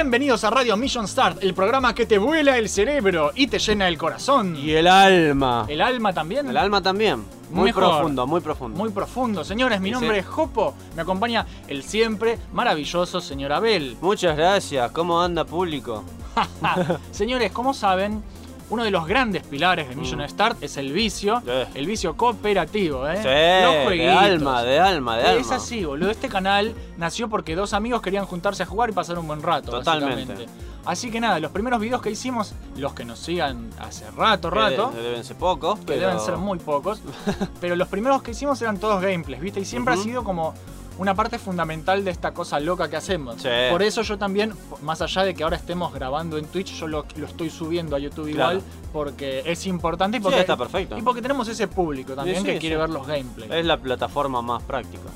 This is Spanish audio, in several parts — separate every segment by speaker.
Speaker 1: Bienvenidos a Radio Mission Start, el programa que te vuela el cerebro y te llena el corazón.
Speaker 2: Y el alma.
Speaker 1: ¿El alma también?
Speaker 2: El alma también. Muy
Speaker 1: Mejor.
Speaker 2: profundo, muy profundo.
Speaker 1: Muy profundo. Señores, mi nombre
Speaker 2: sí.
Speaker 1: es Jopo. Me acompaña el siempre maravilloso señor Abel.
Speaker 2: Muchas gracias. ¿Cómo anda público?
Speaker 1: Señores, como saben, uno de los grandes pilares de Mission
Speaker 2: Mm.
Speaker 1: Start es el vicio, el vicio cooperativo, ¿eh?
Speaker 2: Sí, de alma, de alma, de alma.
Speaker 1: Es así, boludo. Este canal nació porque dos amigos querían juntarse a jugar y pasar un buen rato.
Speaker 2: Totalmente.
Speaker 1: Así que nada, los primeros videos que hicimos, los que nos sigan hace rato,
Speaker 2: Que
Speaker 1: rato,
Speaker 2: de- deben ser pocos,
Speaker 1: que
Speaker 2: pero...
Speaker 1: deben ser muy pocos, pero los primeros que hicimos eran todos gameplays, ¿viste? Y siempre ha sido como una parte fundamental de esta cosa loca que hacemos.
Speaker 2: Sí.
Speaker 1: Por eso yo también, más allá de que ahora estemos grabando en Twitch, yo lo, lo estoy subiendo a YouTube
Speaker 2: Claro.
Speaker 1: igual porque es importante y
Speaker 2: Sí,
Speaker 1: porque,
Speaker 2: está perfecto.
Speaker 1: y porque tenemos ese público también
Speaker 2: Sí,
Speaker 1: que quiere ver los gameplays.
Speaker 2: Es la plataforma más práctica.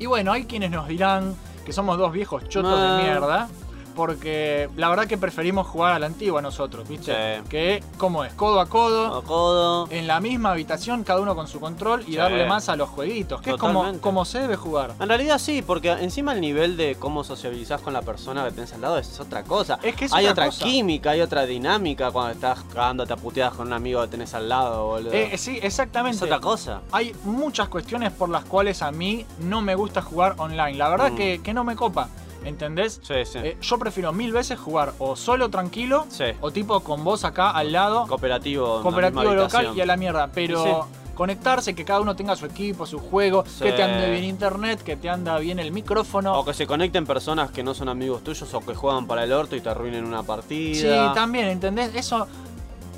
Speaker 1: Y bueno, hay quienes nos dirán que somos dos viejos chotos
Speaker 2: Ah.
Speaker 1: de mierda. Porque la verdad que preferimos jugar a la antigua nosotros, ¿viste?
Speaker 2: Sí.
Speaker 1: Que, ¿cómo es? Codo a codo,
Speaker 2: A codo.
Speaker 1: en la misma habitación, cada uno con su control y
Speaker 2: Sí.
Speaker 1: darle más a los jueguitos. Que es como, como se debe jugar.
Speaker 2: En realidad sí, porque encima el nivel de cómo sociabilizás con la persona que tenés al lado es otra cosa.
Speaker 1: Es que es
Speaker 2: hay
Speaker 1: otra
Speaker 2: otra
Speaker 1: cosa.
Speaker 2: química, hay otra dinámica cuando estás cagándote a puteadas con un amigo que tenés al lado, boludo.
Speaker 1: Eh, sí, exactamente.
Speaker 2: es otra cosa.
Speaker 1: Hay muchas cuestiones por las cuales a mí no me gusta jugar online. La verdad
Speaker 2: Mm.
Speaker 1: que, que no me copa. ¿Entendés?
Speaker 2: Sí, sí.
Speaker 1: Eh, yo prefiero mil veces jugar o solo tranquilo
Speaker 2: sí.
Speaker 1: o tipo con vos acá al lado.
Speaker 2: Cooperativo.
Speaker 1: cooperativo local y a la mierda. Pero
Speaker 2: Sí.
Speaker 1: conectarse, que cada uno tenga su equipo, su juego,
Speaker 2: Sí.
Speaker 1: que te ande bien internet, que te anda bien el micrófono.
Speaker 2: O que se conecten personas que no son amigos tuyos o que juegan para el orto y te arruinen una
Speaker 1: Sí,
Speaker 2: partida.
Speaker 1: también, ¿entendés? Eso,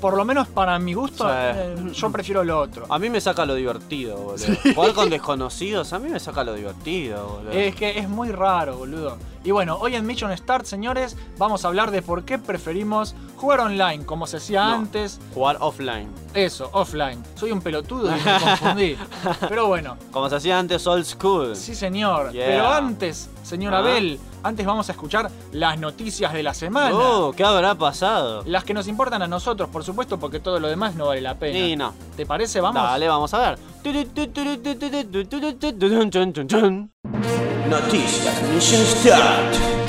Speaker 1: por lo menos para mi gusto, eh, yo prefiero lo otro.
Speaker 2: A mí me saca lo divertido, boludo. Jugar con desconocidos, a mí me saca lo divertido, boludo.
Speaker 1: Es que es muy raro, boludo. Y bueno, hoy en Mission Start, señores, vamos a hablar de por qué preferimos jugar online, como se hacía
Speaker 2: No.
Speaker 1: antes.
Speaker 2: Jugar offline.
Speaker 1: Eso, offline. Soy un pelotudo y me confundí. Pero bueno,
Speaker 2: Como se hacía antes old school.
Speaker 1: Sí, señor.
Speaker 2: Yeah.
Speaker 1: Pero antes, señor
Speaker 2: Ah.
Speaker 1: Abel, antes vamos a escuchar las noticias de la semana.
Speaker 2: Oh, ¿qué habrá pasado?
Speaker 1: Las que nos importan a nosotros, por supuesto, porque todo lo demás no vale la pena.
Speaker 2: Y no.
Speaker 1: ¿Te parece? Vamos.
Speaker 2: Dale, vamos a ver.
Speaker 3: Noticias Mission Start.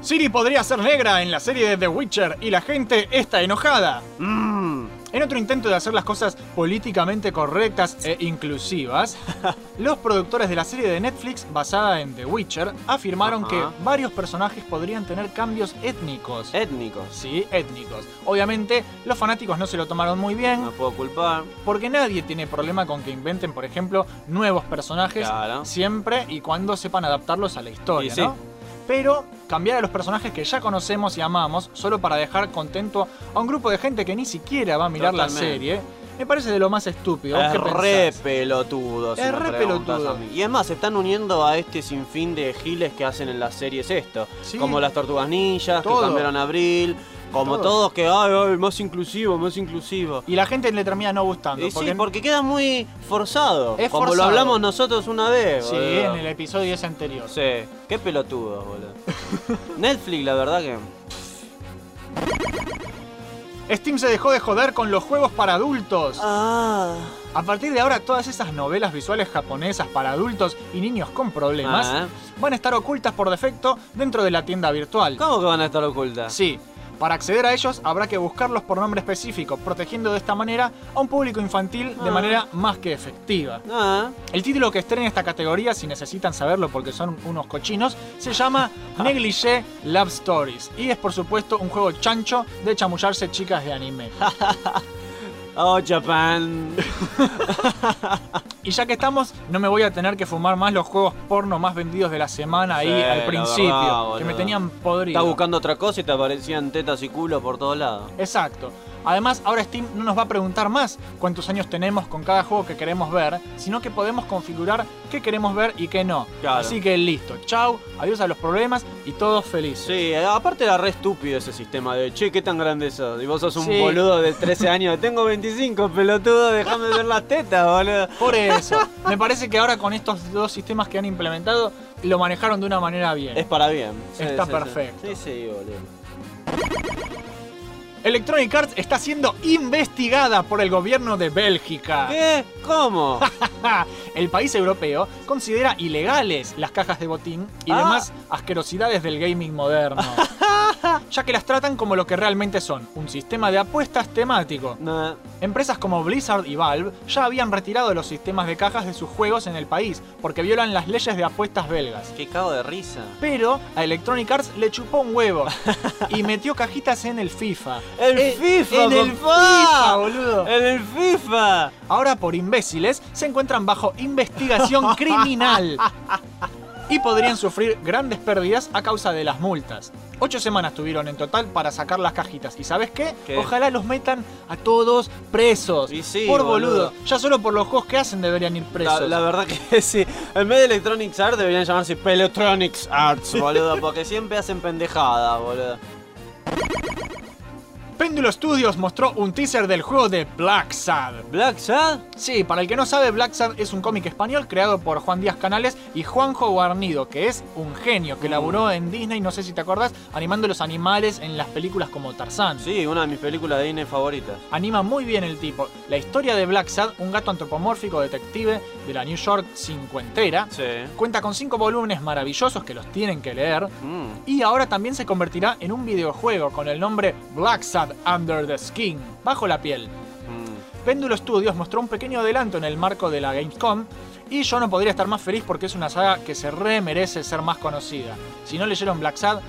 Speaker 1: Siri podría ser negra en la serie de The Witcher y la gente está enojada.
Speaker 2: Mmm.
Speaker 1: En otro intento de hacer las cosas políticamente correctas e inclusivas, los productores de la serie de Netflix basada en The Witcher afirmaron que varios personajes podrían tener cambios étnicos.
Speaker 2: Étnicos.
Speaker 1: Sí, étnicos. Obviamente, los fanáticos no se lo tomaron muy bien,
Speaker 2: No puedo culpar.
Speaker 1: porque nadie tiene problema con que inventen, por ejemplo, nuevos personajes
Speaker 2: Claro.
Speaker 1: siempre y cuando sepan adaptarlos a la historia,
Speaker 2: Y sí.
Speaker 1: ¿no? Pero cambiar a los personajes que ya conocemos y amamos solo para dejar contento a un grupo de gente que ni siquiera va a mirar la serie, me parece de lo más estúpido. ¿Vos
Speaker 2: Es re pelotudo. si
Speaker 1: Es re pelotudo.
Speaker 2: Y es más, se están uniendo a este sinfín de giles que hacen en las series esto.
Speaker 1: Sí.
Speaker 2: Como las tortugas ninjas,
Speaker 1: Todo.
Speaker 2: que cambiaron a Abril. Como
Speaker 1: Todo.
Speaker 2: todos que, ay, ay, más inclusivo, más inclusivo.
Speaker 1: Y la gente le termina no gustando.
Speaker 2: Y sí, porque queda muy forzado.
Speaker 1: Es
Speaker 2: como lo hablamos nosotros una vez.
Speaker 1: Sí,
Speaker 2: boludo.
Speaker 1: en el episodio ese anterior.
Speaker 2: Sí, qué pelotudo, boludo. Netflix, la verdad que.
Speaker 1: Steam se dejó de joder con los juegos para adultos.
Speaker 2: Ah.
Speaker 1: A partir de ahora, todas esas novelas visuales japonesas para adultos y niños con problemas
Speaker 2: Ah.
Speaker 1: van a estar ocultas por defecto dentro de la tienda virtual.
Speaker 2: ¿Cómo que van a estar ocultas?
Speaker 1: Sí, para acceder a ellos habrá que buscarlos por nombre específico, protegiendo de esta manera a un público infantil de
Speaker 2: Ah.
Speaker 1: manera más que efectiva.
Speaker 2: Ah.
Speaker 1: El título que estrena esta categoría, si necesitan saberlo porque son unos cochinos, se llama Negligé Love Stories y es por supuesto un juego chancho de chamullarse chicas de anime.
Speaker 2: Oh, Japan.
Speaker 1: Y ya que estamos, no me voy a tener que fumar más los juegos porno más vendidos de la semana ahí
Speaker 2: Sí,
Speaker 1: al principio,
Speaker 2: verdad,
Speaker 1: que me tenían podrido.
Speaker 2: Estás buscando otra cosa y te aparecían tetas y culo por todos lados.
Speaker 1: Exacto. Además, ahora Steam no nos va a preguntar más cuántos años tenemos con cada juego que queremos ver, sino que podemos configurar qué queremos ver y qué no.
Speaker 2: Claro.
Speaker 1: Así que listo, chau, adiós a los problemas y todos felices.
Speaker 2: Sí, aparte era re estúpido ese sistema de, che, ¿qué tan grande sos? Y vos sos un
Speaker 1: Sí.
Speaker 2: boludo de 13 años. Tengo 25, pelotudo, déjame ver las tetas, boludo.
Speaker 1: Por eso, me parece que ahora con estos dos sistemas que han implementado, lo manejaron de una manera bien.
Speaker 2: Es para bien. Sí,
Speaker 1: Está
Speaker 2: sí,
Speaker 1: perfecto.
Speaker 2: Sí, sí, boludo.
Speaker 1: Electronic Arts está siendo investigada por el gobierno de Bélgica.
Speaker 2: ¿Qué? ¿Cómo?
Speaker 1: el país europeo considera ilegales las cajas de botín y
Speaker 2: Ah.
Speaker 1: demás asquerosidades del gaming moderno. ya que las tratan como lo que realmente son, un sistema de apuestas temático.
Speaker 2: Nah.
Speaker 1: Empresas como Blizzard y Valve ya habían retirado los sistemas de cajas de sus juegos en el país porque violan las leyes de apuestas belgas.
Speaker 2: Qué cago de risa.
Speaker 1: Pero a Electronic Arts le chupó un huevo y metió cajitas en el FIFA.
Speaker 2: ¡El
Speaker 1: Eh,
Speaker 2: FIFA,
Speaker 1: En el! FIFA, boludo.
Speaker 2: ¡En el FIFA!
Speaker 1: Ahora por imbéciles se encuentran bajo investigación criminal y podrían sufrir grandes pérdidas a causa de las multas. Ocho semanas tuvieron en total para sacar las cajitas. ¿Y sabes qué?
Speaker 2: ¿Qué?
Speaker 1: Ojalá los metan a todos presos.
Speaker 2: Y sí,
Speaker 1: por boludo.
Speaker 2: boludo.
Speaker 1: Ya solo por los juegos que hacen deberían ir presos.
Speaker 2: La, la verdad que sí. En vez de Electronics Arts deberían llamarse Pelotronics Arts, boludo. Porque siempre hacen pendejada, boludo.
Speaker 1: Péndulo Studios mostró un teaser del juego de Black Sad.
Speaker 2: ¿Black Sad?
Speaker 1: Sí, para el que no sabe, Black Sad es un cómic español creado por Juan Díaz Canales y Juanjo Guarnido, que es un genio que laburó en Disney, no sé si te acordás, animando los animales en las películas como Tarzán.
Speaker 2: Sí, una de mis películas de Disney favoritas.
Speaker 1: Anima muy bien el tipo. La historia de Black Sad, un gato antropomórfico detective de la New York cincuentera,
Speaker 2: Sí.
Speaker 1: cuenta con cinco volúmenes maravillosos que los tienen que leer.
Speaker 2: Mm.
Speaker 1: Y ahora también se convertirá en un videojuego con el nombre Black Sad Under the Skin, bajo la piel. Péndulo Studios mostró un pequeño adelanto en el marco de la Gamescom y yo no podría estar más feliz porque es una saga que se re merece ser más conocida. Si no leyeron Black Sad,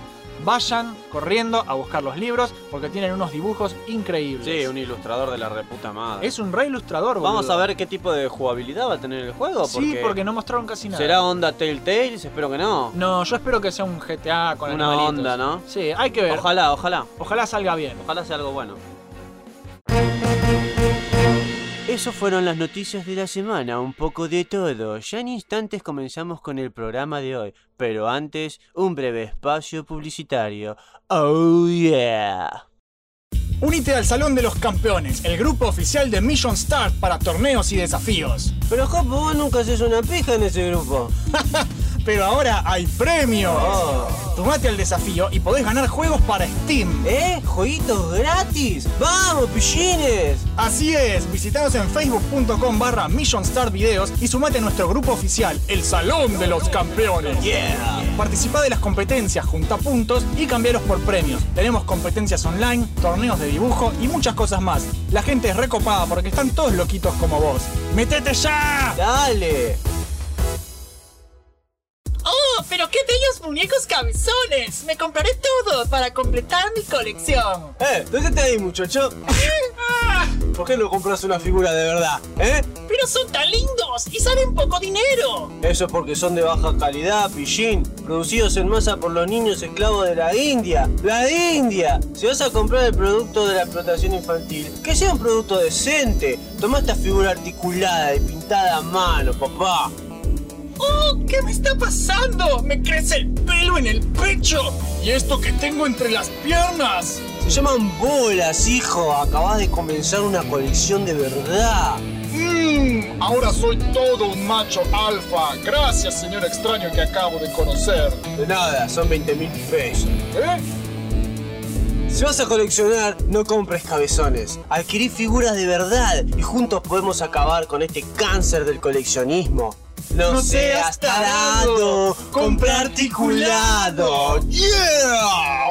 Speaker 1: vayan corriendo a buscar los libros porque tienen unos dibujos increíbles.
Speaker 2: Sí, un ilustrador de la reputa madre.
Speaker 1: Es un re ilustrador, boludo.
Speaker 2: Vamos a ver qué tipo de jugabilidad va a tener el juego.
Speaker 1: Sí, porque no mostraron casi nada.
Speaker 2: ¿Será onda Telltales? Espero que no.
Speaker 1: No, yo espero que sea un GTA con
Speaker 2: Una
Speaker 1: animalitos.
Speaker 2: onda, ¿no?
Speaker 1: Sí, hay que ver.
Speaker 2: Ojalá, ojalá.
Speaker 1: Ojalá salga bien.
Speaker 2: Ojalá sea algo bueno. Eso fueron las noticias de la semana, un poco de todo. Ya en instantes comenzamos con el programa de hoy, pero antes un breve espacio publicitario. Oh yeah.
Speaker 1: Unite al Salón de los Campeones, el grupo oficial de Mission Start para torneos y desafíos.
Speaker 4: Pero Jopo, vos nunca haces una pija en ese grupo.
Speaker 1: Pero ahora hay premios. Tomate al desafío y podés ganar juegos para Steam.
Speaker 4: ¿Eh? ¿Jueguitos gratis? ¡Vamos, pichines!
Speaker 1: Así es, visitanos en facebook.com barra Videos y sumate a nuestro grupo oficial, el Salón de los Campeones.
Speaker 4: Yeah.
Speaker 1: Participá de las competencias, junta puntos y cambiaros por premios. Tenemos competencias online, torneos de dibujo y muchas cosas más. La gente es recopada porque están todos loquitos como vos. ¡Metete ya!
Speaker 4: Dale.
Speaker 5: ¡Oh, pero qué bellos muñecos cabezones! Me compraré todo para completar mi colección.
Speaker 4: Eh, déjate ahí, muchacho.
Speaker 5: Ah,
Speaker 4: ¿Por qué no compras una figura de verdad? ¿Eh?
Speaker 5: ¡Pero son tan lindos y salen poco dinero!
Speaker 4: Eso es porque son de baja calidad, pichín. Producidos en masa por los niños esclavos de la India. ¡La India! Si vas a comprar el producto de la explotación infantil, que sea un producto decente. Toma esta figura articulada y pintada a mano, papá.
Speaker 5: ¡Oh, qué me está pasando! ¡Me crece el pelo en el pecho!
Speaker 1: ¿Y esto que tengo entre las piernas?
Speaker 4: Se llaman bolas, hijo. Acabas de comenzar una colección de verdad.
Speaker 1: Mmm, ahora soy todo un macho alfa. Gracias, señor extraño que acabo de conocer.
Speaker 4: De nada, son 20 mil pesos.
Speaker 1: ¿Eh?
Speaker 4: Si vas a coleccionar, no compres cabezones. Adquirí figuras de verdad y juntos podemos acabar con este cáncer del coleccionismo. No,
Speaker 1: No
Speaker 4: seas
Speaker 1: tarado,
Speaker 4: compra articulado. ¡Yeah!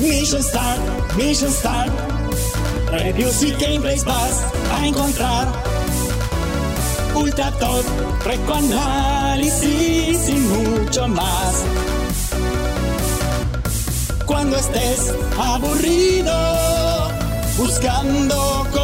Speaker 6: Mission Start, Mission Start. Reviews y gameplays vas a encontrar. Ultra Top, recoanálisis y mucho más. Cuando estés aburrido, buscando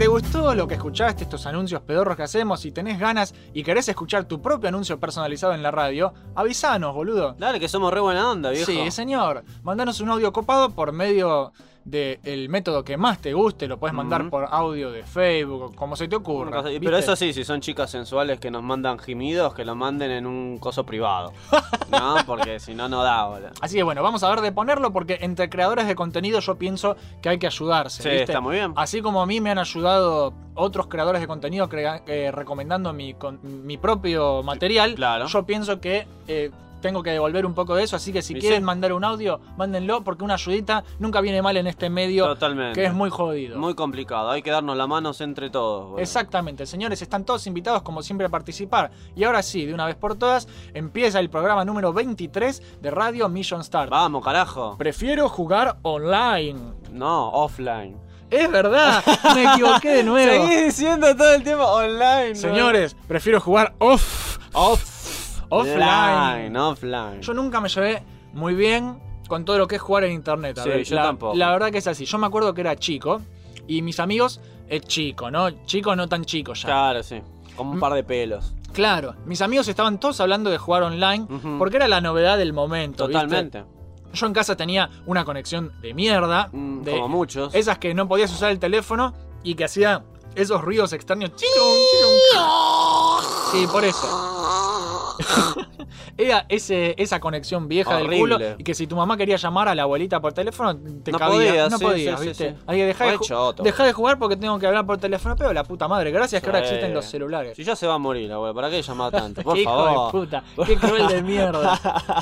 Speaker 1: te gustó lo que escuchaste, estos anuncios pedorros que hacemos, si tenés ganas y querés escuchar tu propio anuncio personalizado en la radio, avisanos, boludo.
Speaker 2: Dale, que somos re buena onda, viejo.
Speaker 1: Sí, señor. Mandanos un audio copado por medio del método que más te guste, lo puedes mandar por audio de Facebook, como se te ocurra.
Speaker 2: Pero
Speaker 1: ¿viste?
Speaker 2: eso sí, si son chicas sensuales que nos mandan gemidos, que lo manden en un coso privado. ¿No? Porque si no, no da, boludo.
Speaker 1: Así que bueno, vamos a ver de ponerlo porque entre creadores de contenido yo pienso que hay que ayudarse.
Speaker 2: Sí,
Speaker 1: ¿viste?
Speaker 2: está muy bien.
Speaker 1: Así como a mí me han ayudado otros creadores de contenido eh, recomendando mi, con- mi propio material,
Speaker 2: Claro.
Speaker 1: yo pienso que eh, tengo que devolver un poco de eso. Así que si quieren
Speaker 2: sí.
Speaker 1: mandar un audio, mándenlo porque una ayudita nunca viene mal en este medio
Speaker 2: Totalmente.
Speaker 1: que es muy jodido.
Speaker 2: Muy complicado, hay que darnos las manos entre todos. boludo.
Speaker 1: Exactamente, señores, están todos invitados como siempre a participar. Y ahora sí, de una vez por todas, empieza el programa número 23 de Radio Mission Start.
Speaker 2: Vamos, carajo.
Speaker 1: Prefiero jugar online.
Speaker 2: No, offline.
Speaker 1: Es verdad, me equivoqué de nuevo.
Speaker 2: Seguí diciendo todo el tiempo online. ¿no?
Speaker 1: Señores, prefiero jugar off,
Speaker 2: Off.
Speaker 1: Offline.
Speaker 2: offline.
Speaker 1: Yo nunca me llevé muy bien con todo lo que es jugar en internet. a
Speaker 2: Sí,
Speaker 1: ver,
Speaker 2: yo
Speaker 1: la,
Speaker 2: tampoco.
Speaker 1: La verdad que es así. Yo me acuerdo que era chico y mis amigos es chico, ¿no? Chico no tan chico ya.
Speaker 2: Claro, sí. Como un
Speaker 1: Mm.
Speaker 2: par de pelos.
Speaker 1: Claro, mis amigos estaban todos hablando de jugar online porque era la novedad del momento. ¿viste?
Speaker 2: Totalmente.
Speaker 1: Yo en casa tenía una conexión de mierda,
Speaker 2: Mm,
Speaker 1: de
Speaker 2: Como muchos.
Speaker 1: esas que no podías usar el teléfono y que hacía esos ruidos extraños. Sí, por eso. Era ese, esa conexión vieja del culo y que si tu mamá quería llamar a la abuelita por teléfono, te
Speaker 2: No
Speaker 1: cabía.
Speaker 2: podías,
Speaker 1: no
Speaker 2: sí,
Speaker 1: podías,
Speaker 2: sí,
Speaker 1: ¿viste?
Speaker 2: sí.
Speaker 1: Que dejar de,
Speaker 2: choto.
Speaker 1: de jugar porque tengo que hablar por teléfono, pero la puta madre, gracias que ahora existen los celulares.
Speaker 2: Si ya se va a morir, abuelo, ¿para qué llamar tanto? Por
Speaker 1: qué hijo de puta, qué cruel de mierda.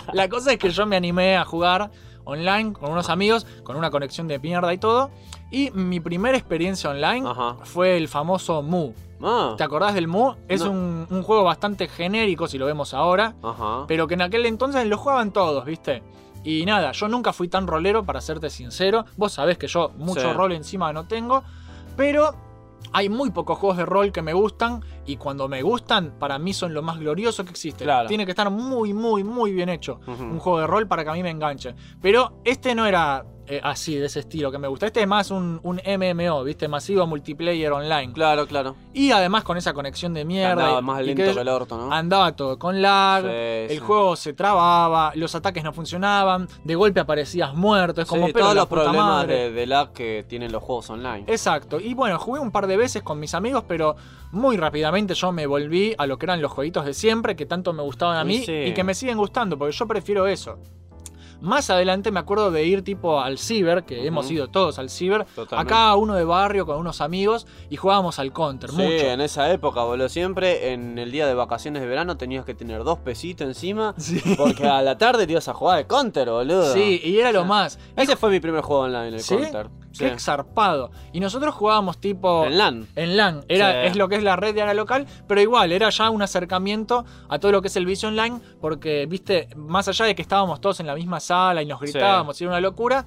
Speaker 1: La cosa es que yo me animé a jugar online con unos amigos, con una conexión de mierda y todo. Y mi primera experiencia online
Speaker 2: Ajá.
Speaker 1: fue el famoso Mu.
Speaker 2: Ah,
Speaker 1: ¿Te acordás del Mu? Es
Speaker 2: No.
Speaker 1: un, un juego bastante genérico si lo vemos ahora,
Speaker 2: Ajá.
Speaker 1: pero que en aquel entonces lo jugaban todos, ¿viste? Y nada, yo nunca fui tan rolero, para serte sincero. Vos sabés que yo mucho
Speaker 2: Sí.
Speaker 1: rol encima no tengo, pero hay muy pocos juegos de rol que me gustan y cuando me gustan, para mí son lo más glorioso que existe.
Speaker 2: Claro.
Speaker 1: Tiene que estar muy, muy, muy bien hecho un juego de rol para que a mí me enganche. Pero este no era eh, así, de ese estilo que me gusta. Este es más un, un MMO, ¿viste? Masivo multiplayer online.
Speaker 2: Claro, claro.
Speaker 1: Y además con esa conexión de mierda.
Speaker 2: Andaba más lento
Speaker 1: que
Speaker 2: que el orto, ¿no?
Speaker 1: Andaba todo con lag,
Speaker 2: Sí,
Speaker 1: el
Speaker 2: sí.
Speaker 1: juego se trababa, los ataques no funcionaban, de golpe aparecías muerto, es como
Speaker 2: Sí,
Speaker 1: pero
Speaker 2: todos los problemas de, de lag que tienen los juegos online.
Speaker 1: Exacto, y bueno, jugué un par de veces con mis amigos, pero muy rápidamente yo me volví a lo que eran los jueguitos de siempre, que tanto me gustaban a mí y que me siguen gustando, porque yo prefiero eso. Más adelante me acuerdo de ir tipo al ciber, que hemos ido todos al ciber,
Speaker 2: Totalmente.
Speaker 1: acá uno de barrio con unos amigos y jugábamos al counter,
Speaker 2: Sí,
Speaker 1: mucho.
Speaker 2: en esa época, boludo. Siempre en el día de vacaciones de verano tenías que tener dos pesitos encima.
Speaker 1: Sí.
Speaker 2: Porque a la tarde te ibas a jugar al counter, boludo.
Speaker 1: Sí, y era lo más.
Speaker 2: Ese fue mi primer juego online, el
Speaker 1: ¿Sí?
Speaker 2: counter. Sí.
Speaker 1: Qué zarpado. Y nosotros jugábamos tipo.
Speaker 2: En LAN.
Speaker 1: En LAN, era,
Speaker 2: Sí.
Speaker 1: es lo que es la red de área local, pero igual, era ya un acercamiento a todo lo que es el vicio online, porque, viste, más allá de que estábamos todos en la misma sala y nos gritábamos, y era una locura,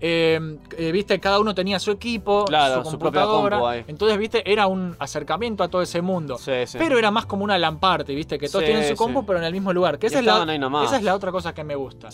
Speaker 1: eh, eh, viste, cada uno tenía su equipo,
Speaker 2: Claro,
Speaker 1: su
Speaker 2: su
Speaker 1: computadora,
Speaker 2: compu ahí.
Speaker 1: entonces, viste, era un acercamiento a todo ese mundo.
Speaker 2: Sí, sí.
Speaker 1: Pero era más como una lamparte, viste, que todos
Speaker 2: Sí,
Speaker 1: tienen su compu, pero en el mismo lugar. Que esa, es la, esa es otra cosa que me gusta.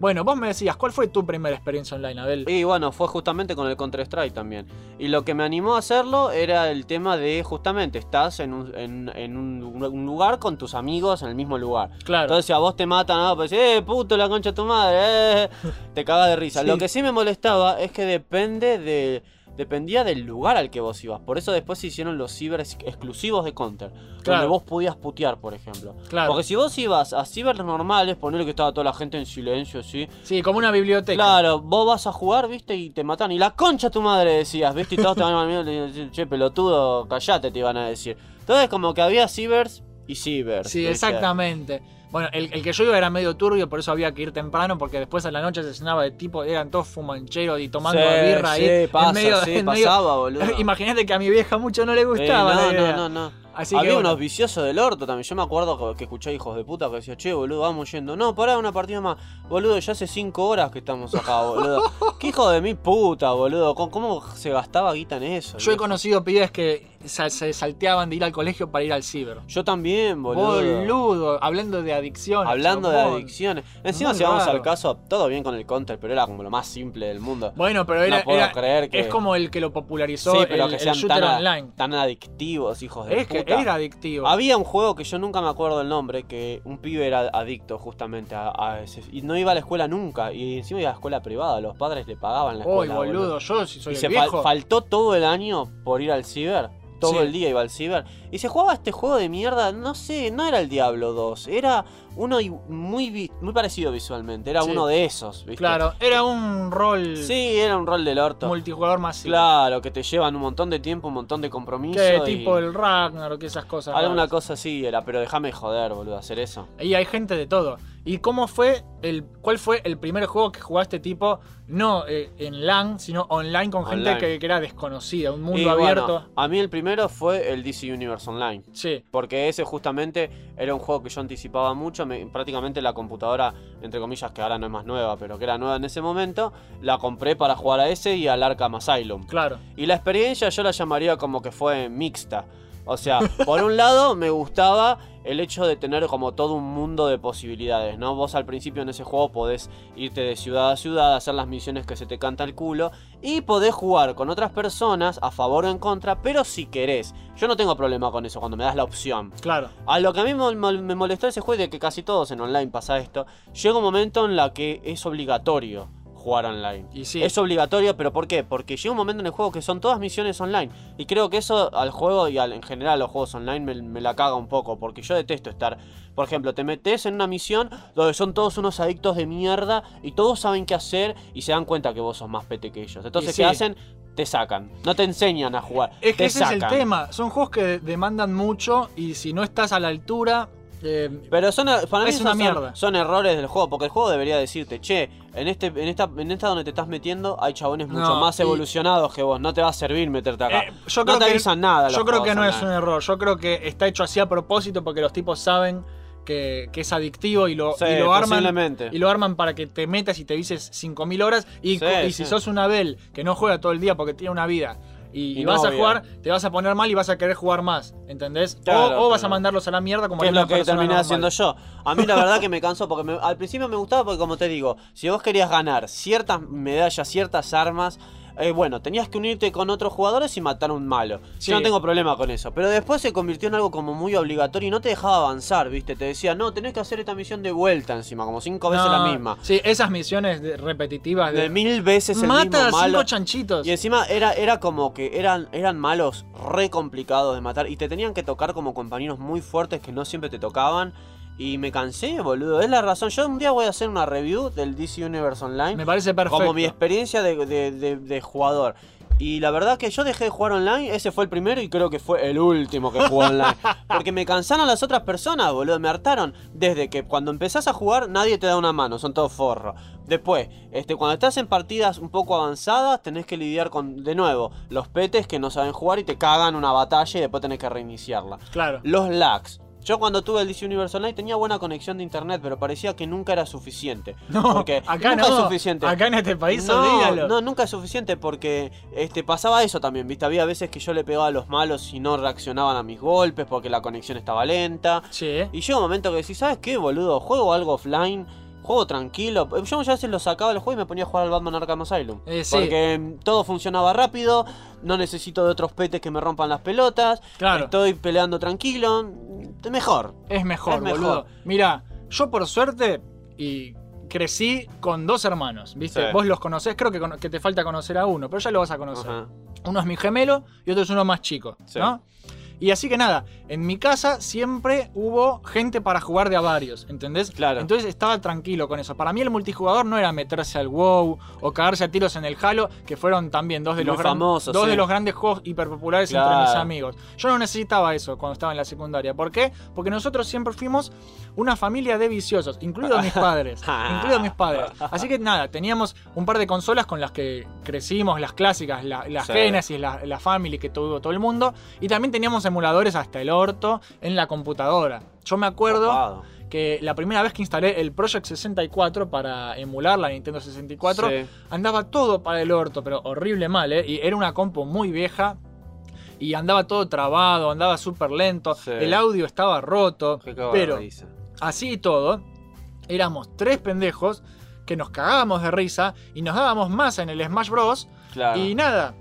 Speaker 1: Bueno, vos me decías, ¿cuál fue tu primera experiencia online, Abel?
Speaker 2: Y bueno, fue justamente con el Counter-Strike también. Y lo que me animó a hacerlo era el tema de justamente estás en un, en, en un, un lugar con tus amigos en el mismo lugar.
Speaker 1: Claro.
Speaker 2: Entonces si a vos te matan, ah, pues, eh, puto, la concha de tu madre, eh, te cagas de risa. Lo que sí me molestaba es que depende de... Dependía del lugar al que vos ibas. Por eso después se hicieron los ciber ex- exclusivos de Counter.
Speaker 1: Claro.
Speaker 2: Donde vos podías putear, por ejemplo.
Speaker 1: Claro.
Speaker 2: Porque si vos ibas a ciber normales, ponerle que estaba toda la gente en silencio, así.
Speaker 1: Sí, como una biblioteca.
Speaker 2: Claro, vos vas a jugar, viste, y te matan. Y la concha tu madre decías, viste, y todos te van a decir, che, pelotudo, callate, te iban a decir. Entonces, como que había cibers y cibers.
Speaker 1: Sí, exactamente. Bueno, el, el que yo iba era medio turbio, por eso había que ir temprano, porque después a la noche se llenaba de tipo, eran todos fumancheros y tomando
Speaker 2: Sí,
Speaker 1: birra
Speaker 2: sí,
Speaker 1: ahí.
Speaker 2: pasa,
Speaker 1: en medio,
Speaker 2: sí,
Speaker 1: en medio-
Speaker 2: pasaba, boludo.
Speaker 1: Imagínate que a mi vieja mucho no le
Speaker 2: Eh,
Speaker 1: gustaba. la
Speaker 2: no,
Speaker 1: idea.
Speaker 2: no, no, no.
Speaker 1: Así
Speaker 2: Había
Speaker 1: que bueno.
Speaker 2: unos viciosos del orto también. Yo me acuerdo que escuché hijos de puta que decían, che, boludo, vamos yendo. No, pará, una partida más. Boludo, ya hace cinco horas que estamos acá, boludo. Qué hijo de mi puta, boludo. ¿Cómo, cómo se gastaba guita en eso?
Speaker 1: Yo he conocido pibes que se salteaban de ir al colegio para ir al ciber.
Speaker 2: Yo también, boludo.
Speaker 1: Boludo, hablando de adicciones.
Speaker 2: Hablando de adicciones. Encima,
Speaker 1: Muy
Speaker 2: si vamos
Speaker 1: raro.
Speaker 2: al caso, todo bien con el counter, pero era como lo más simple del mundo.
Speaker 1: Bueno, pero era,
Speaker 2: No puedo
Speaker 1: era-
Speaker 2: creer que-
Speaker 1: es como el que lo popularizó
Speaker 2: sí, pero
Speaker 1: el,
Speaker 2: que
Speaker 1: el
Speaker 2: sean
Speaker 1: shooter
Speaker 2: tan,
Speaker 1: online.
Speaker 2: tan adictivos, hijos de
Speaker 1: Es que era adictivo.
Speaker 2: Había un juego que yo nunca me acuerdo el nombre, que un pibe era adicto justamente a, a ese. Y no iba a la escuela nunca. Y encima iba a la escuela privada. Los padres le pagaban la
Speaker 1: Uy,
Speaker 2: escuela.
Speaker 1: boludo, yo si soy
Speaker 2: y
Speaker 1: el
Speaker 2: se fal-
Speaker 1: viejo.
Speaker 2: faltó todo el año por ir al ciber. Todo
Speaker 1: Sí.
Speaker 2: el día iba al ciber. Y se jugaba este juego de mierda. No sé, no era el Diablo 2. Era uno muy, muy parecido visualmente. Era
Speaker 1: Sí.
Speaker 2: uno de esos, ¿viste?
Speaker 1: Claro, era un rol
Speaker 2: Sí, era un rol del orto.
Speaker 1: multijugador masivo.
Speaker 2: Claro, que te llevan un montón de tiempo, un montón de compromiso. Y-
Speaker 1: tipo el Ragnarok, que esas cosas.
Speaker 2: Alguna
Speaker 1: raras.
Speaker 2: cosa así era, pero déjame joder, boludo, hacer eso.
Speaker 1: Y hay gente de todo. ¿Y cómo fue el cuál fue el primer juego que jugaste tipo no eh, en LAN, sino online con gente que, que era desconocida, un mundo
Speaker 2: Y bueno,
Speaker 1: abierto?
Speaker 2: a mí el primero fue el DC Universe Online.
Speaker 1: Sí.
Speaker 2: Porque ese justamente era un juego que yo anticipaba mucho. Me- prácticamente la computadora, entre comillas, que ahora no es más nueva, pero que era nueva en ese momento, la compré para jugar a ese y al Arkham Asylum.
Speaker 1: Claro.
Speaker 2: Y la experiencia yo la llamaría como que fue mixta. O sea, por un lado me gustaba el hecho de tener como todo un mundo de posibilidades, ¿no? Vos al principio en ese juego podés irte de ciudad a ciudad, hacer las misiones que se te canta el culo y podés jugar con otras personas a favor o en contra, pero si querés. Yo no tengo problema con eso cuando me das la opción.
Speaker 1: Claro.
Speaker 2: A lo que a mí me, molestó ese juego de que casi todos en online pasa esto, llega un momento en la que es obligatorio jugar online.
Speaker 1: Y sí.
Speaker 2: Es obligatorio, pero ¿por qué? Porque llega un momento en el juego que son todas misiones online. Y creo que eso al juego y al- en general a los juegos online me, me la caga un poco. Porque yo detesto estar. Por ejemplo, te metes en una misión donde son todos unos adictos de mierda y todos saben qué hacer y se dan cuenta que vos sos más pete que ellos. Entonces,
Speaker 1: sí.
Speaker 2: ¿qué hacen? Te sacan. No te enseñan a jugar.
Speaker 1: Es que
Speaker 2: te
Speaker 1: ese
Speaker 2: sacan.
Speaker 1: es el tema. Son juegos que demandan mucho y si no estás a la altura. Eh,
Speaker 2: Pero son, para mí
Speaker 1: Es
Speaker 2: esos
Speaker 1: una
Speaker 2: son-
Speaker 1: mierda.
Speaker 2: Son, errores del juego, porque el juego debería decirte, che, en este, en esta, en esta donde te estás metiendo hay chabones mucho
Speaker 1: No,
Speaker 2: más
Speaker 1: y-
Speaker 2: evolucionados que vos, no te va a servir meterte acá.
Speaker 1: eh, yo
Speaker 2: no
Speaker 1: creo
Speaker 2: te
Speaker 1: que,
Speaker 2: avisan nada.
Speaker 1: Yo creo que no es un error. Yo creo que está hecho así a propósito porque los tipos saben que, que es adictivo y lo,
Speaker 2: Sí,
Speaker 1: y lo arman. Y lo arman para que te metas y te vises 5.000 horas. Y,
Speaker 2: Sí, sí.
Speaker 1: si sos una Bell que no juega todo el día porque tiene una vida y, vas a jugar, te vas a poner mal y vas a querer jugar más. ¿Entendés?
Speaker 2: Claro,
Speaker 1: o, o vas a mandarlos a la mierda como
Speaker 2: Que es lo que terminé haciendo yo. A mí la verdad que me cansó porque me- al principio me gustaba porque como te digo, si vos querías ganar ciertas medallas, ciertas armas, eh, bueno, tenías que unirte con otros jugadores y matar a un malo.
Speaker 1: Sí.
Speaker 2: Yo no tengo problema con eso. Pero después se convirtió en algo como muy obligatorio y no te dejaba avanzar, ¿viste? Te decía, no, tenés que hacer esta misión de vuelta encima, como cinco veces
Speaker 1: No,
Speaker 2: la misma.
Speaker 1: Sí, esas misiones de- repetitivas de,
Speaker 2: De mil veces el
Speaker 1: mata
Speaker 2: mismo
Speaker 1: a
Speaker 2: malo.
Speaker 1: cinco chanchitos.
Speaker 2: Y encima era, era como que eran, eran malos re complicados de matar y te tenían que tocar como compañeros muy fuertes que no siempre te tocaban. Y me cansé, boludo. Es la razón. Yo un día voy a hacer una review del DC Universe Online.
Speaker 1: Me parece perfecto.
Speaker 2: Como mi experiencia de, de- de- de jugador. Y la verdad que yo dejé de jugar online, ese fue el primero y creo que fue el último que jugué online. Porque me cansaron las otras personas, boludo, me hartaron. Desde que cuando empezás a jugar nadie te da una mano, son todos forros. Después, este, cuando estás en partidas un poco avanzadas, tenés que lidiar con, de nuevo, los petes que no saben jugar y te cagan una batalla y después tenés que reiniciarla.
Speaker 1: Claro.
Speaker 2: Los lags. Yo cuando tuve el DC Universe Online tenía buena conexión de internet, pero parecía que nunca era suficiente.
Speaker 1: No,
Speaker 2: porque
Speaker 1: acá
Speaker 2: nunca
Speaker 1: no.
Speaker 2: es suficiente.
Speaker 1: Acá en este país,
Speaker 2: no,
Speaker 1: olvídalo.
Speaker 2: no, nunca es suficiente porque este, pasaba eso también, ¿viste? Había veces que yo le pegaba a los malos y no reaccionaban a mis golpes porque la conexión estaba lenta.
Speaker 1: Sí.
Speaker 2: Y llega un momento que decís, ¿sabes qué, boludo? Juego algo offline, juego tranquilo. Yo muchas veces lo sacaba del juego y me ponía a jugar al Batman Arkham Asylum.
Speaker 1: Eh, sí.
Speaker 2: Porque mm, todo funcionaba rápido, no necesito de otros petes que me rompan las pelotas.
Speaker 1: Claro.
Speaker 2: Estoy peleando tranquilo. mm, Mejor.
Speaker 1: Es mejor,
Speaker 2: Es mejor.
Speaker 1: boludo. Mira, yo por suerte y crecí con dos hermanos, ¿viste?
Speaker 2: Sí.
Speaker 1: Vos los conocés, creo que, te falta conocer a uno, pero ya lo vas a conocer.
Speaker 2: Ajá.
Speaker 1: Uno es mi gemelo y otro es uno más chico,
Speaker 2: Sí.
Speaker 1: ¿no? Y así que nada, en mi casa siempre hubo gente para jugar de a varios, ¿entendés?
Speaker 2: Claro.
Speaker 1: Entonces estaba tranquilo con eso. Para mí el multijugador no era meterse al WoW o cagarse a tiros en el Halo, que fueron también dos de
Speaker 2: Muy
Speaker 1: los, gran- dos
Speaker 2: sí.
Speaker 1: de los grandes juegos hiperpopulares entre
Speaker 2: Claro.
Speaker 1: mis amigos. Yo no necesitaba eso cuando estaba en la secundaria. ¿Por qué? Porque nosotros siempre fuimos una familia de viciosos, incluidos mis padres. incluidos mis padres. Así que nada, teníamos un par de consolas con las que crecimos, las clásicas, la, la
Speaker 2: Sí.
Speaker 1: Genesis, la, la Family que tuvo todo el mundo. Y también teníamos emuladores hasta el orto en la computadora. Yo me acuerdo que la primera vez que instalé el Project 64 para emular la Nintendo 64,
Speaker 2: Sí.
Speaker 1: andaba todo para el orto, pero horrible mal, ¿eh? Y era una compu muy vieja. y andaba todo trabado, andaba súper lento,
Speaker 2: Sí.
Speaker 1: el audio estaba roto,
Speaker 2: Qué
Speaker 1: pero. Así y todo, éramos tres pendejos que nos cagábamos de risa y nos dábamos más en el Smash Bros.
Speaker 2: Claro.
Speaker 1: Y nada,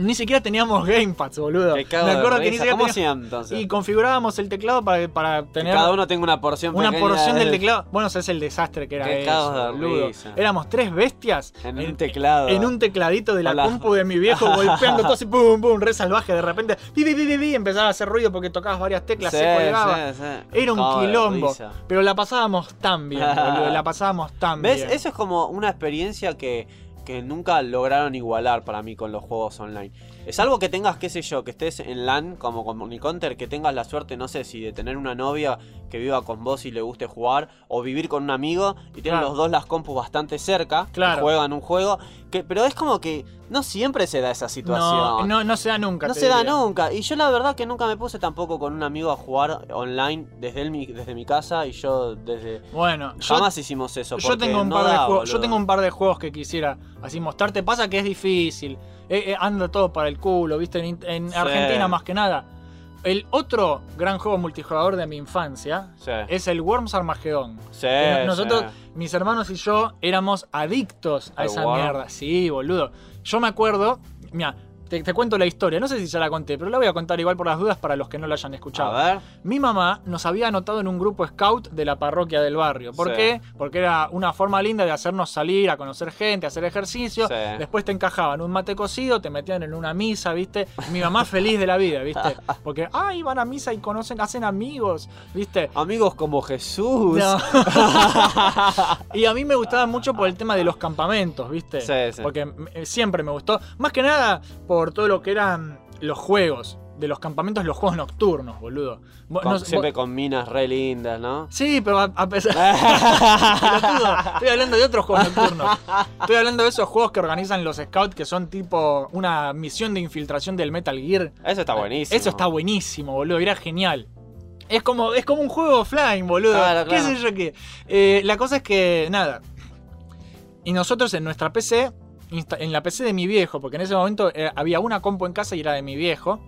Speaker 1: ni siquiera teníamos gamepads, boludo.
Speaker 2: Cago
Speaker 1: Me
Speaker 2: de
Speaker 1: acuerdo que ni siquiera
Speaker 2: ¿Cómo
Speaker 1: tenía-
Speaker 2: hacían entonces?
Speaker 1: Y configurábamos el teclado para, para
Speaker 2: Que
Speaker 1: tener
Speaker 2: cada uno tenga una porción
Speaker 1: una porción del
Speaker 2: del-
Speaker 1: teclado. Bueno, ese es el desastre que era
Speaker 2: Qué
Speaker 1: eso,
Speaker 2: de
Speaker 1: boludo.
Speaker 2: risa.
Speaker 1: Éramos tres bestias
Speaker 2: En un teclado.
Speaker 1: en un tecladito de la
Speaker 2: Hola.
Speaker 1: compu de mi viejo golpeando todo así, pum, pum, re salvaje. De repente, pi, pi, pi, pi, pi, empezaba a hacer ruido porque tocabas varias teclas,
Speaker 2: Sí,
Speaker 1: se colgaba.
Speaker 2: sí, sí.
Speaker 1: Era un quilombo.
Speaker 2: risa.
Speaker 1: Pero la pasábamos tan bien, boludo. La pasábamos tan
Speaker 2: ¿Ves?
Speaker 1: bien.
Speaker 2: Eso es como una experiencia que, nunca lograron igualar para mí con los juegos online. Es algo que tengas, qué sé yo, que estés en LAN como con Unicounter, que tengas la suerte, no sé si de tener una novia que viva con vos y le guste jugar, o vivir con un amigo y tienen
Speaker 1: Claro.
Speaker 2: los dos las compus bastante cerca,
Speaker 1: Claro.
Speaker 2: juegan un juego, que, pero es como que no siempre se da esa situación.
Speaker 1: no, no, no se da nunca.
Speaker 2: No se da nunca. Y yo la verdad que nunca me puse tampoco con un amigo a jugar online desde, mi- desde mi casa y yo desde...
Speaker 1: Bueno, yo,
Speaker 2: Jamás hicimos eso.
Speaker 1: yo tengo un
Speaker 2: no
Speaker 1: par de. Yo tengo un par de juegos que quisiera así mostrarte. Pasa que es difícil. Eh, eh, anda todo para el culo, viste, en, en
Speaker 2: Sí.
Speaker 1: Argentina más que nada. El otro gran juego multijugador de mi infancia
Speaker 2: Sí.
Speaker 1: es el Worms Armageddon.
Speaker 2: Sí.
Speaker 1: Nosotros, mis hermanos y yo, éramos adictos a
Speaker 2: ¿Al
Speaker 1: esa mierda. Sí, boludo. Yo me acuerdo, mira, te, te cuento la historia. No sé si ya la conté, pero la voy a contar igual por las dudas para los que no la hayan escuchado.
Speaker 2: A ver.
Speaker 1: Mi mamá nos había anotado en un grupo scout de la parroquia del barrio. ¿Por
Speaker 2: Sí.
Speaker 1: qué? Porque era una forma linda de hacernos salir, a conocer gente, a hacer ejercicio.
Speaker 2: Sí.
Speaker 1: Después te encajaban un mate cocido, te metían en una misa, ¿viste? Mi mamá feliz de la vida, ¿viste? Porque, ay, van a misa y conocen, hacen amigos, ¿viste?
Speaker 2: Amigos como Jesús.
Speaker 1: No. y a mí me gustaba mucho por el tema de los campamentos, ¿viste?
Speaker 2: Sí, sí.
Speaker 1: Porque eh, siempre me gustó. Más que nada por todo lo que eran los juegos. De los campamentos, los juegos nocturnos, boludo. Vos-
Speaker 2: Con-
Speaker 1: no-
Speaker 2: siempre
Speaker 1: vos-
Speaker 2: con minas re lindas, ¿no?
Speaker 1: Sí, pero a, a pesar. Estoy hablando de otros juegos nocturnos. Estoy hablando de esos juegos que organizan los scouts que son tipo una misión de infiltración del Metal Gear.
Speaker 2: Eso está buenísimo.
Speaker 1: Eso está buenísimo, boludo. Era genial. Es como, es como un juego offline, boludo.
Speaker 2: Claro,
Speaker 1: ¿Qué
Speaker 2: claro.
Speaker 1: sé yo qué? Eh, la cosa es que, nada. Y nosotros en nuestra PC, en la PC de mi viejo, porque en ese momento eh, había una compu en casa y era de mi viejo.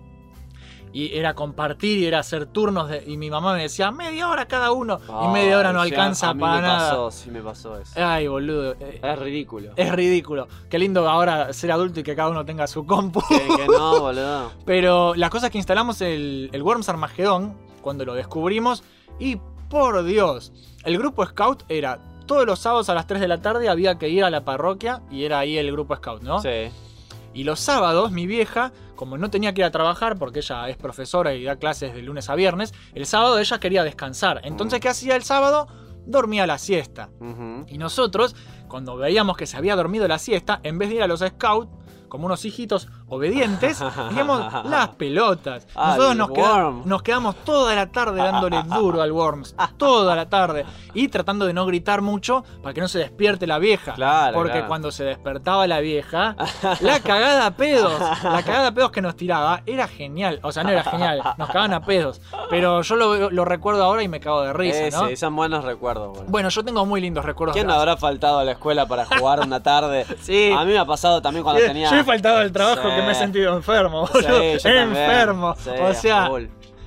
Speaker 1: Y era compartir y era hacer turnos. de- y mi mamá me decía, media hora cada uno. y media hora no alcanza
Speaker 2: a mí
Speaker 1: para
Speaker 2: me
Speaker 1: nada.
Speaker 2: Pasó, sí me pasó eso.
Speaker 1: Ay, boludo. eh,
Speaker 2: Es ridículo.
Speaker 1: es ridículo. Qué lindo ahora ser adulto y que cada uno tenga su compu.
Speaker 2: Que, que no, boludo.
Speaker 1: Pero la cosa es que instalamos el, el Worms Armageddon cuando lo descubrimos. Y por Dios, el grupo Scout era todos los sábados a las 3 de la tarde había que ir a la parroquia y era ahí el grupo Scout, ¿no?
Speaker 2: Sí.
Speaker 1: Y los sábados, mi vieja, como no tenía que ir a trabajar porque ella es profesora y da clases de lunes a viernes, el sábado ella quería descansar. Entonces, ¿qué hacía el sábado? Dormía la siesta. Y nosotros, cuando veíamos que se había dormido la siesta, en vez de ir a los scouts, como unos hijitos obedientes, digamos las pelotas. Nosotros nos, queda- nos quedamos toda la tarde dándole duro al Worms. Toda la tarde. Y tratando de no gritar mucho para que no se despierte la vieja.
Speaker 2: Claro,
Speaker 1: Porque
Speaker 2: claro.
Speaker 1: cuando se despertaba la vieja, la cagada a pedos, la cagada a pedos que nos tiraba era genial. O sea, no era genial, nos cagaban a pedos. Pero yo lo, lo recuerdo ahora y me cago de risa,
Speaker 2: Ese,
Speaker 1: ¿no?
Speaker 2: son buenos recuerdos, boludo.
Speaker 1: Bueno, yo tengo muy lindos recuerdos.
Speaker 2: ¿Quién habrá faltado a la escuela para jugar una tarde?
Speaker 1: Sí.
Speaker 2: A mí me ha pasado también cuando
Speaker 1: Sí,
Speaker 2: tenía.
Speaker 1: Yo he faltado al trabajo
Speaker 2: Sí.
Speaker 1: que me he sentido enfermo, boludo. enfermo.
Speaker 2: Sí,
Speaker 1: o sea,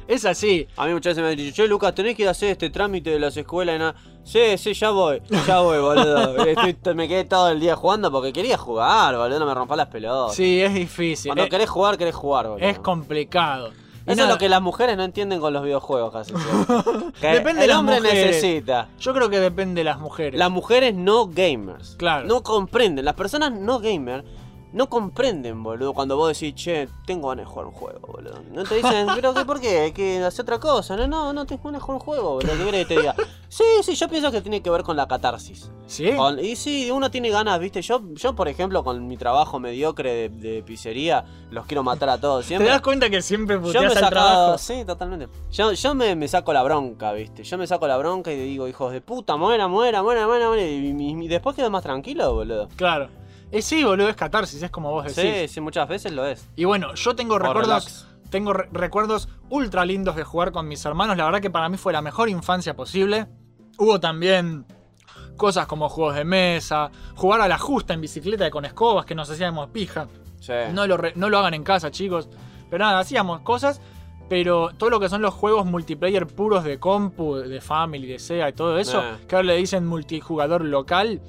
Speaker 1: es así.
Speaker 2: A mí muchas veces me han dicho, che, Lucas, tenés que ir a hacer este trámite de las escuelas y nada. Sí, sí, ya voy, ya voy, boludo. Estoy- me quedé todo el día jugando porque quería jugar, boludo, no me rompa las pelotas.
Speaker 1: Sí, es difícil.
Speaker 2: Cuando
Speaker 1: es,
Speaker 2: querés jugar, querés jugar, boludo.
Speaker 1: es complicado. Y
Speaker 2: Eso
Speaker 1: nada,
Speaker 2: es lo que las mujeres no entienden con los videojuegos casi. Que
Speaker 1: Depende de
Speaker 2: el
Speaker 1: las
Speaker 2: hombre
Speaker 1: mujeres.
Speaker 2: necesita.
Speaker 1: Yo creo que depende de las mujeres.
Speaker 2: Las mujeres no gamers.
Speaker 1: Claro.
Speaker 2: No comprenden. Las personas no gamers no comprenden, boludo. Cuando vos decís, che, tengo ganas de jugar un juego, boludo. No te dicen, pero ¿qué, ¿por qué? Que hace otra cosa. No, no, no tengo ganas de jugar un juego, boludo. ¿Qué querés que te diga? Sí, sí, yo pienso que tiene que ver con la catarsis.
Speaker 1: ¿Sí?
Speaker 2: Con- y sí, uno tiene ganas, viste. Yo, yo por ejemplo, con mi trabajo mediocre de, de pizzería, los quiero matar a todos.
Speaker 1: ¿Te
Speaker 2: Siempre.
Speaker 1: das cuenta que siempre
Speaker 2: Yo me
Speaker 1: al
Speaker 2: saco,
Speaker 1: trabajo?
Speaker 2: sí, totalmente. Yo, yo me, me saco la bronca, ¿viste? Yo me saco la bronca y digo, hijos de puta, muera, muera, muera, muera, muera. Y, y- y después quedo más tranquilo, boludo.
Speaker 1: Claro. Eh, sí, boludo, es catarsis, es como vos decís.
Speaker 2: Sí, sí, muchas veces lo es.
Speaker 1: Y bueno, yo tengo
Speaker 2: O
Speaker 1: recuerdos.
Speaker 2: relax.
Speaker 1: Tengo re- recuerdos ultra lindos de jugar con mis hermanos. La verdad que para mí fue la mejor infancia posible. Hubo también cosas como juegos de mesa, jugar a la justa en bicicleta con escobas que nos hacíamos pija.
Speaker 2: Sí.
Speaker 1: No lo, no lo hagan en casa, chicos. Pero nada, hacíamos cosas. Pero todo lo que son los juegos multiplayer puros de compu, de Family, de Sega y todo eso, que ahora le dicen multijugador local,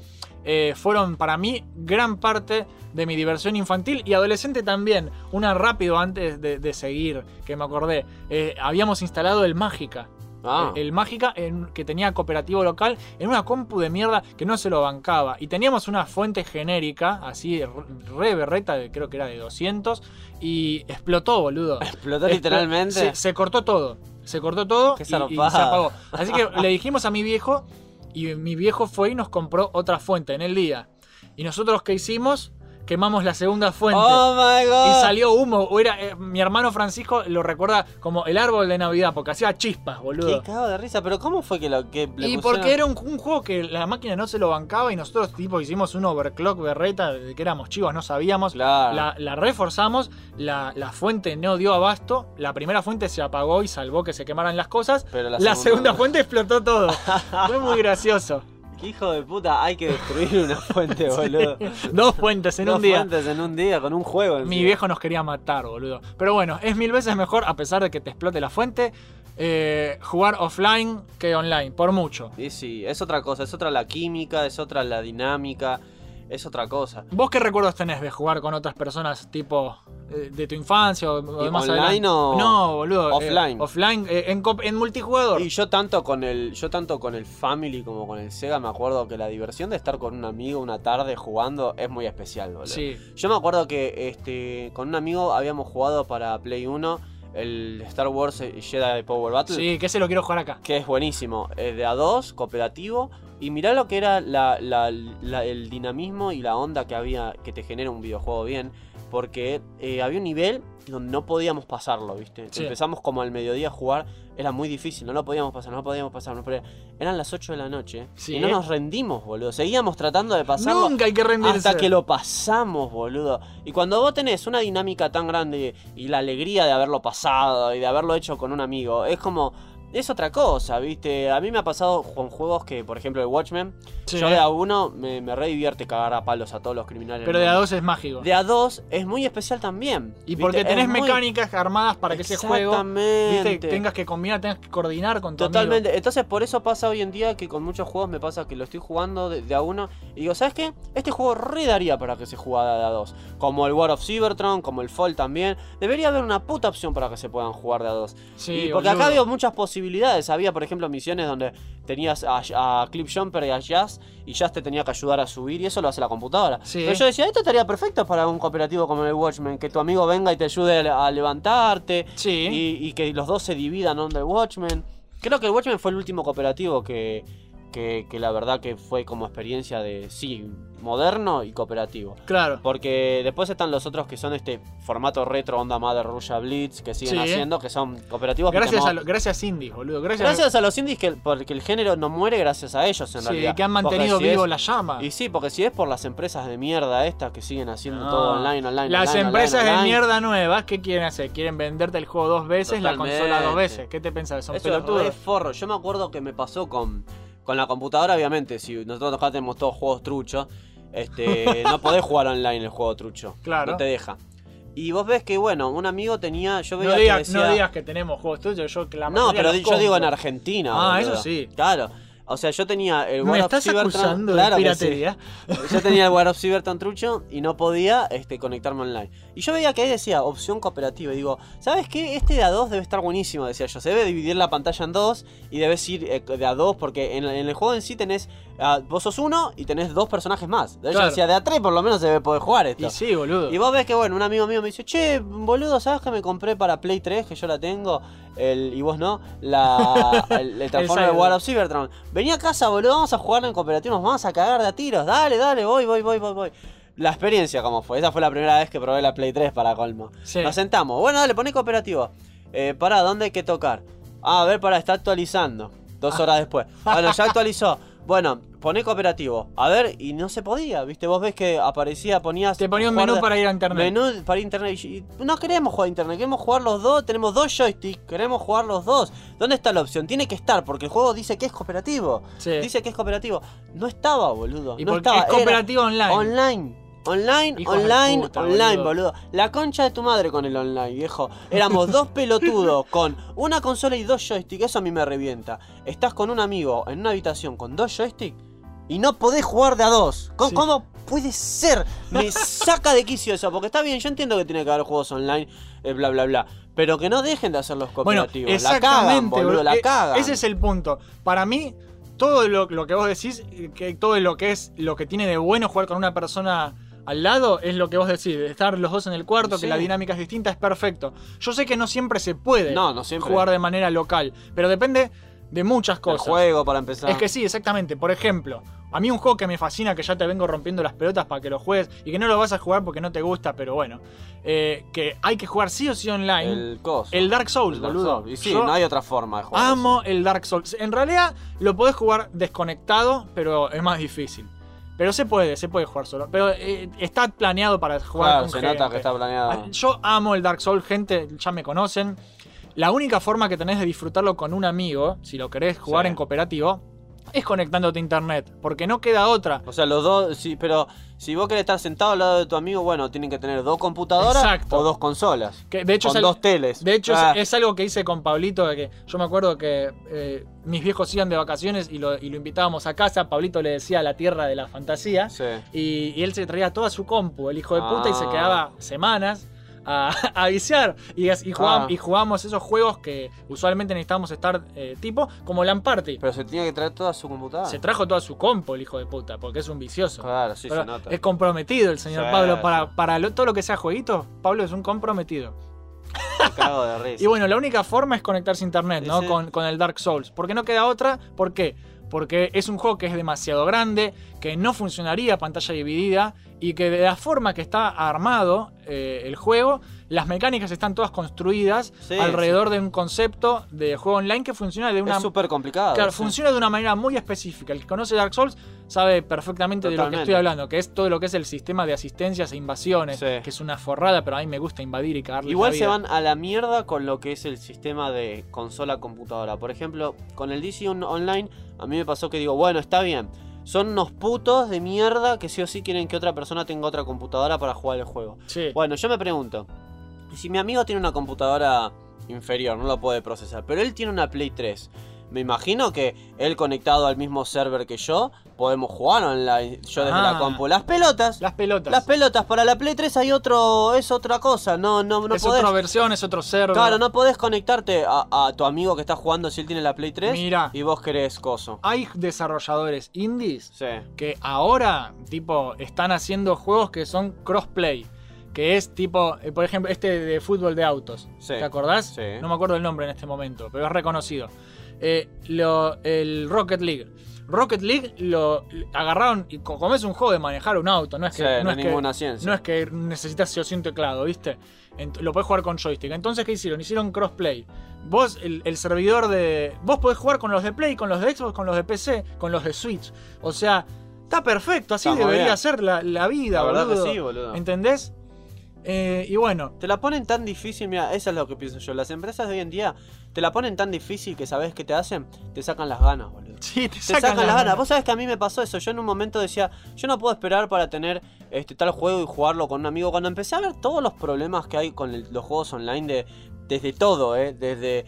Speaker 1: eh, fueron para mí gran parte de mi diversión infantil y adolescente también. Una rápido antes de, de seguir, que me acordé. Eh, habíamos instalado el Mágica.
Speaker 2: Ah.
Speaker 1: El, el Mágica en- que tenía cooperativo local en una compu de mierda que no se lo bancaba. Y teníamos una fuente genérica, así re, re berreta, de- creo que era de 200, y explotó, boludo.
Speaker 2: Explotó
Speaker 1: Explo-
Speaker 2: literalmente.
Speaker 1: Se, se cortó todo. Se cortó todo y- se apagó. Así que le dijimos a mi viejo y mi viejo fue y nos compró otra fuente en el día. Y nosotros qué hicimos? Quemamos la segunda fuente.
Speaker 2: Oh my god.
Speaker 1: Y salió humo. O era, eh, mi hermano Francisco lo recuerda como el árbol de Navidad, porque hacía chispas, boludo.
Speaker 2: Qué cago de risa, pero ¿cómo fue que lo que le
Speaker 1: Y
Speaker 2: pusieron?
Speaker 1: porque era un, un juego que la máquina no se lo bancaba y nosotros tipo hicimos un overclock berreta de que éramos chivos, no sabíamos.
Speaker 2: Claro.
Speaker 1: La, la reforzamos, la, la fuente no dio abasto, la primera fuente se apagó y salvó que se quemaran las cosas.
Speaker 2: Pero la
Speaker 1: la
Speaker 2: segunda
Speaker 1: fuente explotó todo. Fue muy gracioso.
Speaker 2: Qué hijo de puta, hay que destruir una fuente, boludo.
Speaker 1: Dos fuentes en
Speaker 2: Dos
Speaker 1: un día.
Speaker 2: fuentes en un día con un juego.
Speaker 1: Mi viejo nos quería matar, boludo. Pero bueno, es mil veces mejor, a pesar de que te explote la fuente, eh, jugar offline que online, por mucho.
Speaker 2: Y sí, es otra cosa, es otra la química, es otra la dinámica, es otra cosa.
Speaker 1: ¿Vos qué recuerdos tenés de jugar con otras personas, tipo eh, de tu infancia o, o de
Speaker 2: ¿Y
Speaker 1: más
Speaker 2: online
Speaker 1: adelante?
Speaker 2: o
Speaker 1: No, boludo. eh,
Speaker 2: offline?
Speaker 1: offline, eh, en, en multijugador.
Speaker 2: Y yo tanto con el yo tanto con el Family como con el Sega me acuerdo que la diversión de estar con un amigo una tarde jugando es muy especial, boludo.
Speaker 1: Sí.
Speaker 2: Yo me acuerdo que este con un amigo habíamos jugado para Play 1 el Star Wars Jedi Power Battle.
Speaker 1: Sí, que ese lo quiero jugar acá.
Speaker 2: que es buenísimo. Es de A2, cooperativo. Y mirá lo que era la- la- la- el dinamismo y la onda que había que te genera un videojuego bien. Porque eh, había un nivel donde no podíamos pasarlo, ¿viste?
Speaker 1: Sí.
Speaker 2: Empezamos como al mediodía a jugar, era muy difícil, no lo podíamos pasar, no lo podíamos pasar, no podíamos- Eran las 8 de la noche
Speaker 1: Sí.
Speaker 2: y no nos rendimos, boludo. Seguíamos tratando de pasarlo
Speaker 1: Nunca hay que rendirse.
Speaker 2: hasta que lo pasamos, boludo. Y cuando vos tenés una dinámica tan grande y la alegría de haberlo pasado y de haberlo hecho con un amigo, es como. Es otra cosa, ¿viste? A mí me ha pasado con juegos que, por ejemplo, el Watchmen.
Speaker 1: Sí.
Speaker 2: Yo de a uno me, me re divierte cagar a palos a todos los criminales.
Speaker 1: Pero de a dos es mágico.
Speaker 2: De a dos es muy especial también.
Speaker 1: y
Speaker 2: ¿viste?
Speaker 1: porque
Speaker 2: Es
Speaker 1: tenés
Speaker 2: muy-
Speaker 1: mecánicas armadas para que ese juego. ¿viste? tengas que combinar, tengas que coordinar con tu amigo.
Speaker 2: Totalmente. Entonces, por eso pasa hoy en día que con muchos juegos me pasa que lo estoy jugando de, de a uno y digo, ¿sabes qué? Este juego re daría para que se jugara de a dos. Como el War of Cybertron, como el Fall también. Debería haber una puta opción para que se puedan jugar de a dos.
Speaker 1: Sí,
Speaker 2: Y porque acá
Speaker 1: boludo.
Speaker 2: había muchas posibilidades. Había, por ejemplo, misiones donde tenías a, a Clip Jumper y a Jazz y Jazz te tenía que ayudar a subir y eso lo hace la computadora.
Speaker 1: Sí.
Speaker 2: Pero yo decía, esto estaría perfecto para un cooperativo como el Watchmen, que tu amigo venga y te ayude a levantarte
Speaker 1: Sí.
Speaker 2: y, y que los dos se dividan on the Watchmen. Creo que el Watchmen fue el último cooperativo que, que, que la verdad que fue como experiencia de, sí, moderno y cooperativo.
Speaker 1: Claro.
Speaker 2: Porque después están los otros que son este formato retro, onda Mother Russia Blitz, que siguen
Speaker 1: Sí.
Speaker 2: haciendo, que son cooperativos.
Speaker 1: Gracias a, lo- gracias Indies, boludo. Gracias,
Speaker 2: Gracias a los indies que, porque el género no muere gracias a ellos en
Speaker 1: sí,
Speaker 2: realidad.
Speaker 1: que han
Speaker 2: Porque
Speaker 1: mantenido
Speaker 2: si
Speaker 1: vivo
Speaker 2: es-
Speaker 1: la llama.
Speaker 2: Y sí, porque si es por las empresas de mierda estas que siguen haciendo
Speaker 1: No.
Speaker 2: todo online, online,
Speaker 1: Las
Speaker 2: online,
Speaker 1: empresas
Speaker 2: online,
Speaker 1: de mierda nuevas, ¿qué quieren hacer? Quieren venderte el juego dos veces, la consola dos veces. ¿Qué te pensás? Son
Speaker 2: Eso es
Speaker 1: pelotudos.
Speaker 2: re forro. Yo me acuerdo que me pasó con, con la computadora, obviamente. Si nosotros acá tenemos todos juegos truchos, este, no podés jugar online el juego trucho.
Speaker 1: Claro.
Speaker 2: No te deja. Y vos ves que, bueno, un amigo tenía. Yo veía
Speaker 1: No
Speaker 2: que decía-
Speaker 1: no digas que tenemos juegos tuyos, yo la
Speaker 2: No, pero yo digo en. Argentina.
Speaker 1: Ah,
Speaker 2: boludo.
Speaker 1: eso sí.
Speaker 2: Claro. O sea, yo tenía el
Speaker 1: ¿Me
Speaker 2: War of
Speaker 1: estás
Speaker 2: Cybertron-
Speaker 1: acusando
Speaker 2: claro
Speaker 1: de
Speaker 2: que sí.
Speaker 1: piratería?
Speaker 2: Yo tenía el War of Cybertron trucho y no podía este, conectarme online. Y yo veía que ahí decía opción cooperativa. Y digo, ¿sabes qué? Este de a dos debe estar buenísimo, decía yo. Se debe dividir la pantalla en dos y debes ir eh, de a dos porque en, en el juego en sí tenés. Ah, vos sos uno y tenés dos personajes más. Yo
Speaker 1: Claro.
Speaker 2: decía, de a tres por lo menos se debe poder jugar esto.
Speaker 1: Y sí, boludo.
Speaker 2: Y vos ves que, bueno, un amigo mío me dice, che, boludo, ¿sabes que me compré para Play 3, que yo la tengo? El, y vos no, la, el, el Transformer
Speaker 1: Cyber.
Speaker 2: War of Cybertron. Vení a casa, boludo, vamos a jugar en cooperativo, nos vamos a cagar de a tiros. Dale, dale, voy, voy, voy, voy, voy. La experiencia, ¿cómo fue? Esa fue la primera vez que probé la Play 3 para colmo.
Speaker 1: Sí.
Speaker 2: Nos sentamos. Bueno, dale, poné cooperativo. Eh, pará, ¿dónde hay que tocar? Ah, a ver, pará, está actualizando. Dos horas después. Bueno, ya actualizó. Bueno, poné cooperativo. A ver, y no se podía, ¿viste? Vos ves que aparecía, ponías.
Speaker 1: Te ponía un menú
Speaker 2: de-
Speaker 1: para ir a internet.
Speaker 2: Menú para internet. Y no queremos jugar a internet, queremos jugar los dos. Tenemos dos joysticks, queremos jugar los dos. ¿Dónde está la opción? Tiene que estar, porque el juego dice que es cooperativo.
Speaker 1: Sí.
Speaker 2: Dice que es cooperativo. No estaba, boludo.
Speaker 1: Y
Speaker 2: no estaba.
Speaker 1: es cooperativo
Speaker 2: Era
Speaker 1: online.
Speaker 2: Online. Online,
Speaker 1: Hijos
Speaker 2: online,
Speaker 1: puta,
Speaker 2: online,
Speaker 1: boludo.
Speaker 2: boludo. La concha de tu madre con el online, viejo. Éramos dos pelotudos con una consola y dos joysticks. Eso a mí me revienta. Estás con un amigo en una habitación con dos joysticks y no podés jugar de a dos. ¿Cómo,
Speaker 1: Sí.
Speaker 2: cómo puede ser? Me saca de quicio eso. Porque está bien, yo entiendo que tiene que haber juegos online, eh, bla, bla, bla. Pero que no dejen de hacer los
Speaker 1: Bueno,
Speaker 2: cooperativos. la
Speaker 1: exactamente,
Speaker 2: cagan, boludo, la
Speaker 1: E-
Speaker 2: cagan.
Speaker 1: Ese es el punto. Para mí, todo lo, lo que vos decís, que todo lo que es lo que tiene de bueno jugar con una persona al lado, es lo que vos decís. de Estar los dos en el cuarto,
Speaker 2: Sí.
Speaker 1: que la dinámica es distinta, es perfecto. Yo sé que no siempre se puede
Speaker 2: No, no siempre.
Speaker 1: jugar de manera local, pero depende de muchas
Speaker 2: El
Speaker 1: cosas.
Speaker 2: juego para empezar.
Speaker 1: Es que sí, exactamente. Por ejemplo, a mí un juego que me fascina, que ya te vengo rompiendo las pelotas para que lo juegues y que no lo vas a jugar porque no te gusta, pero bueno. eh, que hay que jugar sí o sí online.
Speaker 2: El coso.
Speaker 1: El Dark Souls,
Speaker 2: El Dark
Speaker 1: boludo.
Speaker 2: Souls. Y sí,
Speaker 1: Yo
Speaker 2: no hay otra forma de jugar.
Speaker 1: amo el Dark Souls. En realidad lo podés jugar desconectado, pero es más difícil. Pero se puede, se puede jugar solo. Pero eh, está planeado para jugar
Speaker 2: Claro,
Speaker 1: con
Speaker 2: se
Speaker 1: gente.
Speaker 2: nota que está planeado.
Speaker 1: Ah, Yo amo el Dark Souls, gente, ya me conocen. La única forma que tenés de disfrutarlo con un amigo, si lo querés jugar
Speaker 2: Sí.
Speaker 1: en cooperativo, es conectándote a internet. Porque no queda otra.
Speaker 2: O sea, los dos, sí, pero si vos querés estar sentado al lado de tu amigo, bueno, tienen que tener dos computadoras
Speaker 1: Exacto.
Speaker 2: o dos consolas.
Speaker 1: Que de hecho
Speaker 2: con
Speaker 1: es
Speaker 2: dos teles.
Speaker 1: De hecho, es-
Speaker 2: Ah,
Speaker 1: es, algo que hice con Pablito, de que yo me acuerdo que eh, mis viejos iban de vacaciones y lo, y lo invitábamos a casa. Pablito le decía la tierra de la fantasía.
Speaker 2: sí.
Speaker 1: Y, y él se traía toda su compu, el hijo de puta, y se
Speaker 2: Ah.
Speaker 1: quedaba semanas a, a viciar. Y, y,
Speaker 2: Ah.
Speaker 1: y jugábamos esos juegos que usualmente necesitábamos estar eh, tipo como Lamp Party.
Speaker 2: Pero se tenía que traer toda su computadora.
Speaker 1: Se trajo toda su compu, el hijo de puta, porque es un vicioso.
Speaker 2: Claro, sí,
Speaker 1: Pero
Speaker 2: se nota.
Speaker 1: es comprometido el señor
Speaker 2: Sí,
Speaker 1: Pablo. Para,
Speaker 2: sí.
Speaker 1: para lo- todo lo que sea jueguito, Pablo es un comprometido.
Speaker 2: Me cago de risa.
Speaker 1: Y bueno, la única forma es conectarse a internet, ¿no? Con, con el Dark Souls. Porque no queda otra. ¿Por qué? Porque es un juego que es demasiado grande, que no funcionaría pantalla dividida y que de la forma que está armado eh, el juego, las mecánicas están todas construidas
Speaker 2: Sí,
Speaker 1: alrededor de un concepto de juego online que funciona de una
Speaker 2: es súper complicado.
Speaker 1: Claro,
Speaker 2: sí.
Speaker 1: funciona de una manera muy específica. El que conoce Dark Souls sabe perfectamente de lo que estoy hablando, que es todo lo que es el sistema de asistencias e invasiones, que es una forrada, pero a mí me gusta invadir y cagarle
Speaker 2: Igual
Speaker 1: la
Speaker 2: se van a la mierda con lo que es el sistema de consola-computadora. Por ejemplo, con el DC on- Online, a mí me pasó que digo, bueno, está bien. Son unos putos de mierda que sí o sí quieren que otra persona tenga otra computadora para jugar el juego.
Speaker 1: Sí.
Speaker 2: Bueno, yo me pregunto, si mi amigo tiene una computadora inferior, no lo puede procesar, pero él tiene una Play 3, me imagino que él conectado al mismo server que yo, podemos jugar online, yo desde
Speaker 1: Ah.
Speaker 2: la compu. Las pelotas,
Speaker 1: Las pelotas.
Speaker 2: las pelotas, para la Play 3 hay otro, es otra cosa, no, no, no
Speaker 1: es
Speaker 2: podés...
Speaker 1: otra versión, es otro server.
Speaker 2: Claro, no podés conectarte a, a tu amigo que está jugando si él tiene la Play 3
Speaker 1: Mira.
Speaker 2: y vos querés coso.
Speaker 1: Hay desarrolladores indies
Speaker 2: Sí.
Speaker 1: que ahora, tipo, están haciendo juegos que son crossplay. Que es tipo, eh, por ejemplo, este de fútbol de autos.
Speaker 2: Sí.
Speaker 1: ¿Te acordás?
Speaker 2: Sí.
Speaker 1: No me acuerdo el nombre en este momento, pero es reconocido. Eh, lo- el Rocket League. Rocket League lo agarraron y co- como es un juego de manejar un auto, no es que,
Speaker 2: Sí,
Speaker 1: no
Speaker 2: no
Speaker 1: es
Speaker 2: hay
Speaker 1: que-
Speaker 2: ninguna ciencia.
Speaker 1: no es que necesitas sí o un teclado, ¿viste? Lo puedes jugar con joystick. Entonces, ¿qué hicieron? Hicieron crossplay. Vos, el, el servidor de. Vos podés jugar con los de Play, con los de Xbox, con los de PC, con los de Switch. O sea, está perfecto. Así debería
Speaker 2: bien.
Speaker 1: ser la, la vida,
Speaker 2: La verdad
Speaker 1: boludo.
Speaker 2: que sí, boludo.
Speaker 1: ¿Entendés? Eh, y bueno,
Speaker 2: Te la ponen tan difícil, mira, eso es lo que pienso yo. Las empresas de hoy en día te la ponen tan difícil que sabes qué te hacen, te sacan las ganas, boludo.
Speaker 1: sí, te
Speaker 2: Te
Speaker 1: sacan,
Speaker 2: sacan, las ganas. Vos sabés que a mí me pasó eso. Yo en un momento decía, yo no puedo esperar para tener este tal juego y jugarlo con un amigo. Cuando empecé a ver todos los problemas que hay con el- los juegos online, de, desde todo, ¿eh? Desde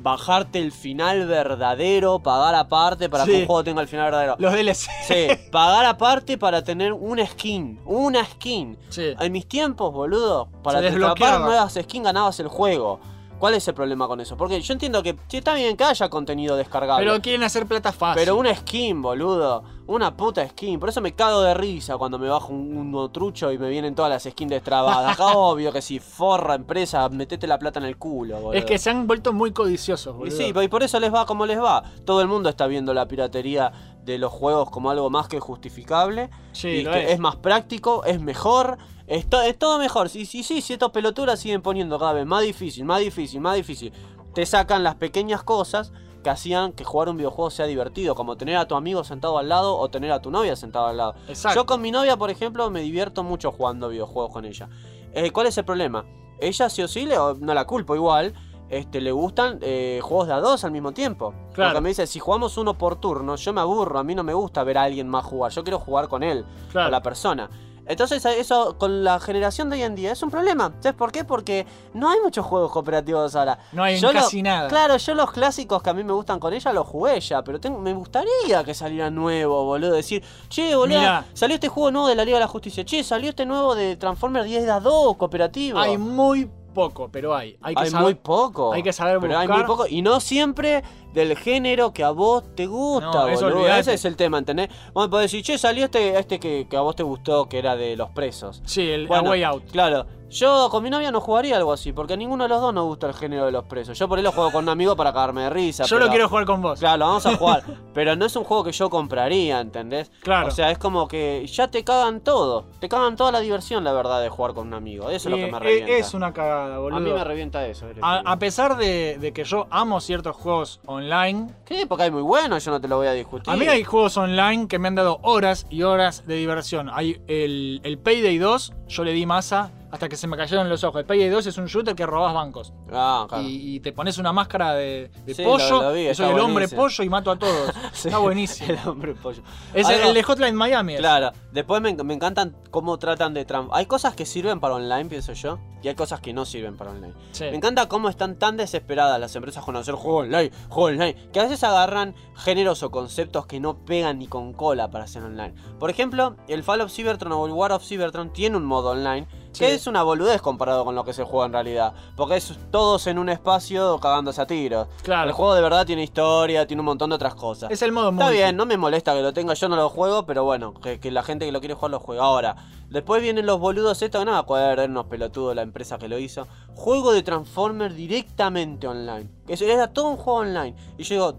Speaker 2: bajarte el final verdadero, pagar aparte para que un juego tenga el final verdadero.
Speaker 1: Los DLC.
Speaker 2: Sí, pagar aparte para tener una skin. Una skin.
Speaker 1: Sí.
Speaker 2: En mis tiempos, boludo, para desbloquear nuevas skins ganabas el juego. ¿Cuál es el problema con eso? Porque yo entiendo que sí, está bien que haya contenido descargable.
Speaker 1: Pero quieren hacer plata fácil.
Speaker 2: Pero una skin, boludo. Una puta skin. Por eso me cago de risa cuando me bajo un, un trucho y me vienen todas las skins destrabadas. Obvio que si forra empresa, metete la plata en el culo, boludo.
Speaker 1: Es que se han vuelto muy codiciosos,
Speaker 2: Y
Speaker 1: boludo.
Speaker 2: sí, y por eso les va como les va. Todo el mundo está viendo la piratería de los juegos como algo más que justificable.
Speaker 1: Sí,
Speaker 2: y que
Speaker 1: es.
Speaker 2: es. más práctico, es mejor. Es, to- es todo mejor. Sí, sí, sí, si estos peloturas siguen poniendo cada vez más difícil, más difícil, más difícil. Te sacan las pequeñas cosas que hacían que jugar un videojuego sea divertido, como tener a tu amigo sentado al lado o tener a tu novia sentada al lado.
Speaker 1: Exacto.
Speaker 2: Yo con mi novia, por ejemplo, me divierto mucho jugando videojuegos con ella. Eh, ¿Cuál es el problema? Ella sí o sí, le, no la culpo igual, este, le gustan eh, juegos de a dos al mismo tiempo.
Speaker 1: Claro.
Speaker 2: Porque me dice, si jugamos uno por turno, yo me aburro, a mí no me gusta ver a alguien más jugar, yo quiero jugar con él,
Speaker 1: Claro.
Speaker 2: con la persona. Entonces eso con la generación de hoy en día es un problema. ¿Sabes por qué? Porque no hay muchos juegos cooperativos ahora.
Speaker 1: No hay
Speaker 2: Yo lo-
Speaker 1: casi nada.
Speaker 2: Claro, yo los clásicos que a mí me gustan con ella los jugué ya, pero tengo- me gustaría que saliera nuevo, boludo. Decir, che, boludo,
Speaker 1: Mirá.
Speaker 2: salió este juego nuevo de la Liga de la Justicia. Che, salió este nuevo de Transformers 10 a 2 cooperativo.
Speaker 1: Hay muy poco, pero hay. Hay que
Speaker 2: Hay
Speaker 1: saber-
Speaker 2: muy poco.
Speaker 1: hay que saber
Speaker 2: Pero hay muy poco. Y no siempre del género que a vos te gusta,
Speaker 1: No, eso.
Speaker 2: Ese es el tema, ¿entendés? Vos me podés decir, che, salió este, este que, que a vos te gustó, que era de los presos.
Speaker 1: Sí, el
Speaker 2: Bueno,
Speaker 1: Way Out.
Speaker 2: Claro. Yo con mi novia no jugaría algo así, porque a ninguno de los dos nos gusta el género de los presos. Yo por ahí lo juego con un amigo para cagarme de risa.
Speaker 1: Yo
Speaker 2: pero-
Speaker 1: lo quiero jugar con vos.
Speaker 2: Claro, lo vamos a jugar. pero no es un juego que yo compraría, ¿entendés?
Speaker 1: Claro.
Speaker 2: O sea, es como que ya te cagan todo. Te cagan toda la diversión, la verdad, de jugar con un amigo. Eso es lo que me revienta.
Speaker 1: es una cagada, boludo.
Speaker 2: A mí me revienta eso.
Speaker 1: A, pesar de, de que yo amo ciertos juegos online,
Speaker 2: ¿Qué? Porque hay muy buenos, yo no te lo voy a discutir.
Speaker 1: a mí hay juegos online que me han dado horas y horas de diversión. Hay el, el Payday 2, yo le di masa hasta que se me cayeron los ojos. El Payday 2 es un shooter que robas bancos.
Speaker 2: Ah, claro.
Speaker 1: Y, y te pones una máscara de, de
Speaker 2: Sí,
Speaker 1: pollo.
Speaker 2: lo- lo vi,
Speaker 1: y soy el hombre pollo y mato a todos.
Speaker 2: Sí,
Speaker 1: Está buenísimo.
Speaker 2: El hombre pollo.
Speaker 1: Es el,
Speaker 2: Algo-
Speaker 1: el de Hotline Miami. es.
Speaker 2: Claro, después me, me encantan cómo tratan de... tran- Hay cosas que sirven para online, pienso yo, y hay cosas que no sirven para online.
Speaker 1: Sí.
Speaker 2: Me encanta cómo están tan desesperadas las empresas con hacer juego online, juego online, que a veces agarran géneros o conceptos que no pegan ni con cola para hacer online. Por ejemplo, el Fall of Cybertron o el War of Cybertron tiene un modo online que
Speaker 1: Sí.
Speaker 2: es una boludez comparado con lo que se juega en realidad, porque es todos en un espacio cagándose a tiros.
Speaker 1: Claro.
Speaker 2: El juego de verdad tiene historia, tiene un montón de otras cosas.
Speaker 1: Es el modo
Speaker 2: Está
Speaker 1: multi.
Speaker 2: bien, no me molesta que lo tenga, yo no lo juego, pero bueno, que, que la gente que lo quiere jugar lo juega. Ahora, después vienen los boludos estos, que no me acuerdo, eran unos pelotudos la empresa que lo hizo. Juego de Transformers directamente online. Eso era todo un juego online. Y yo digo,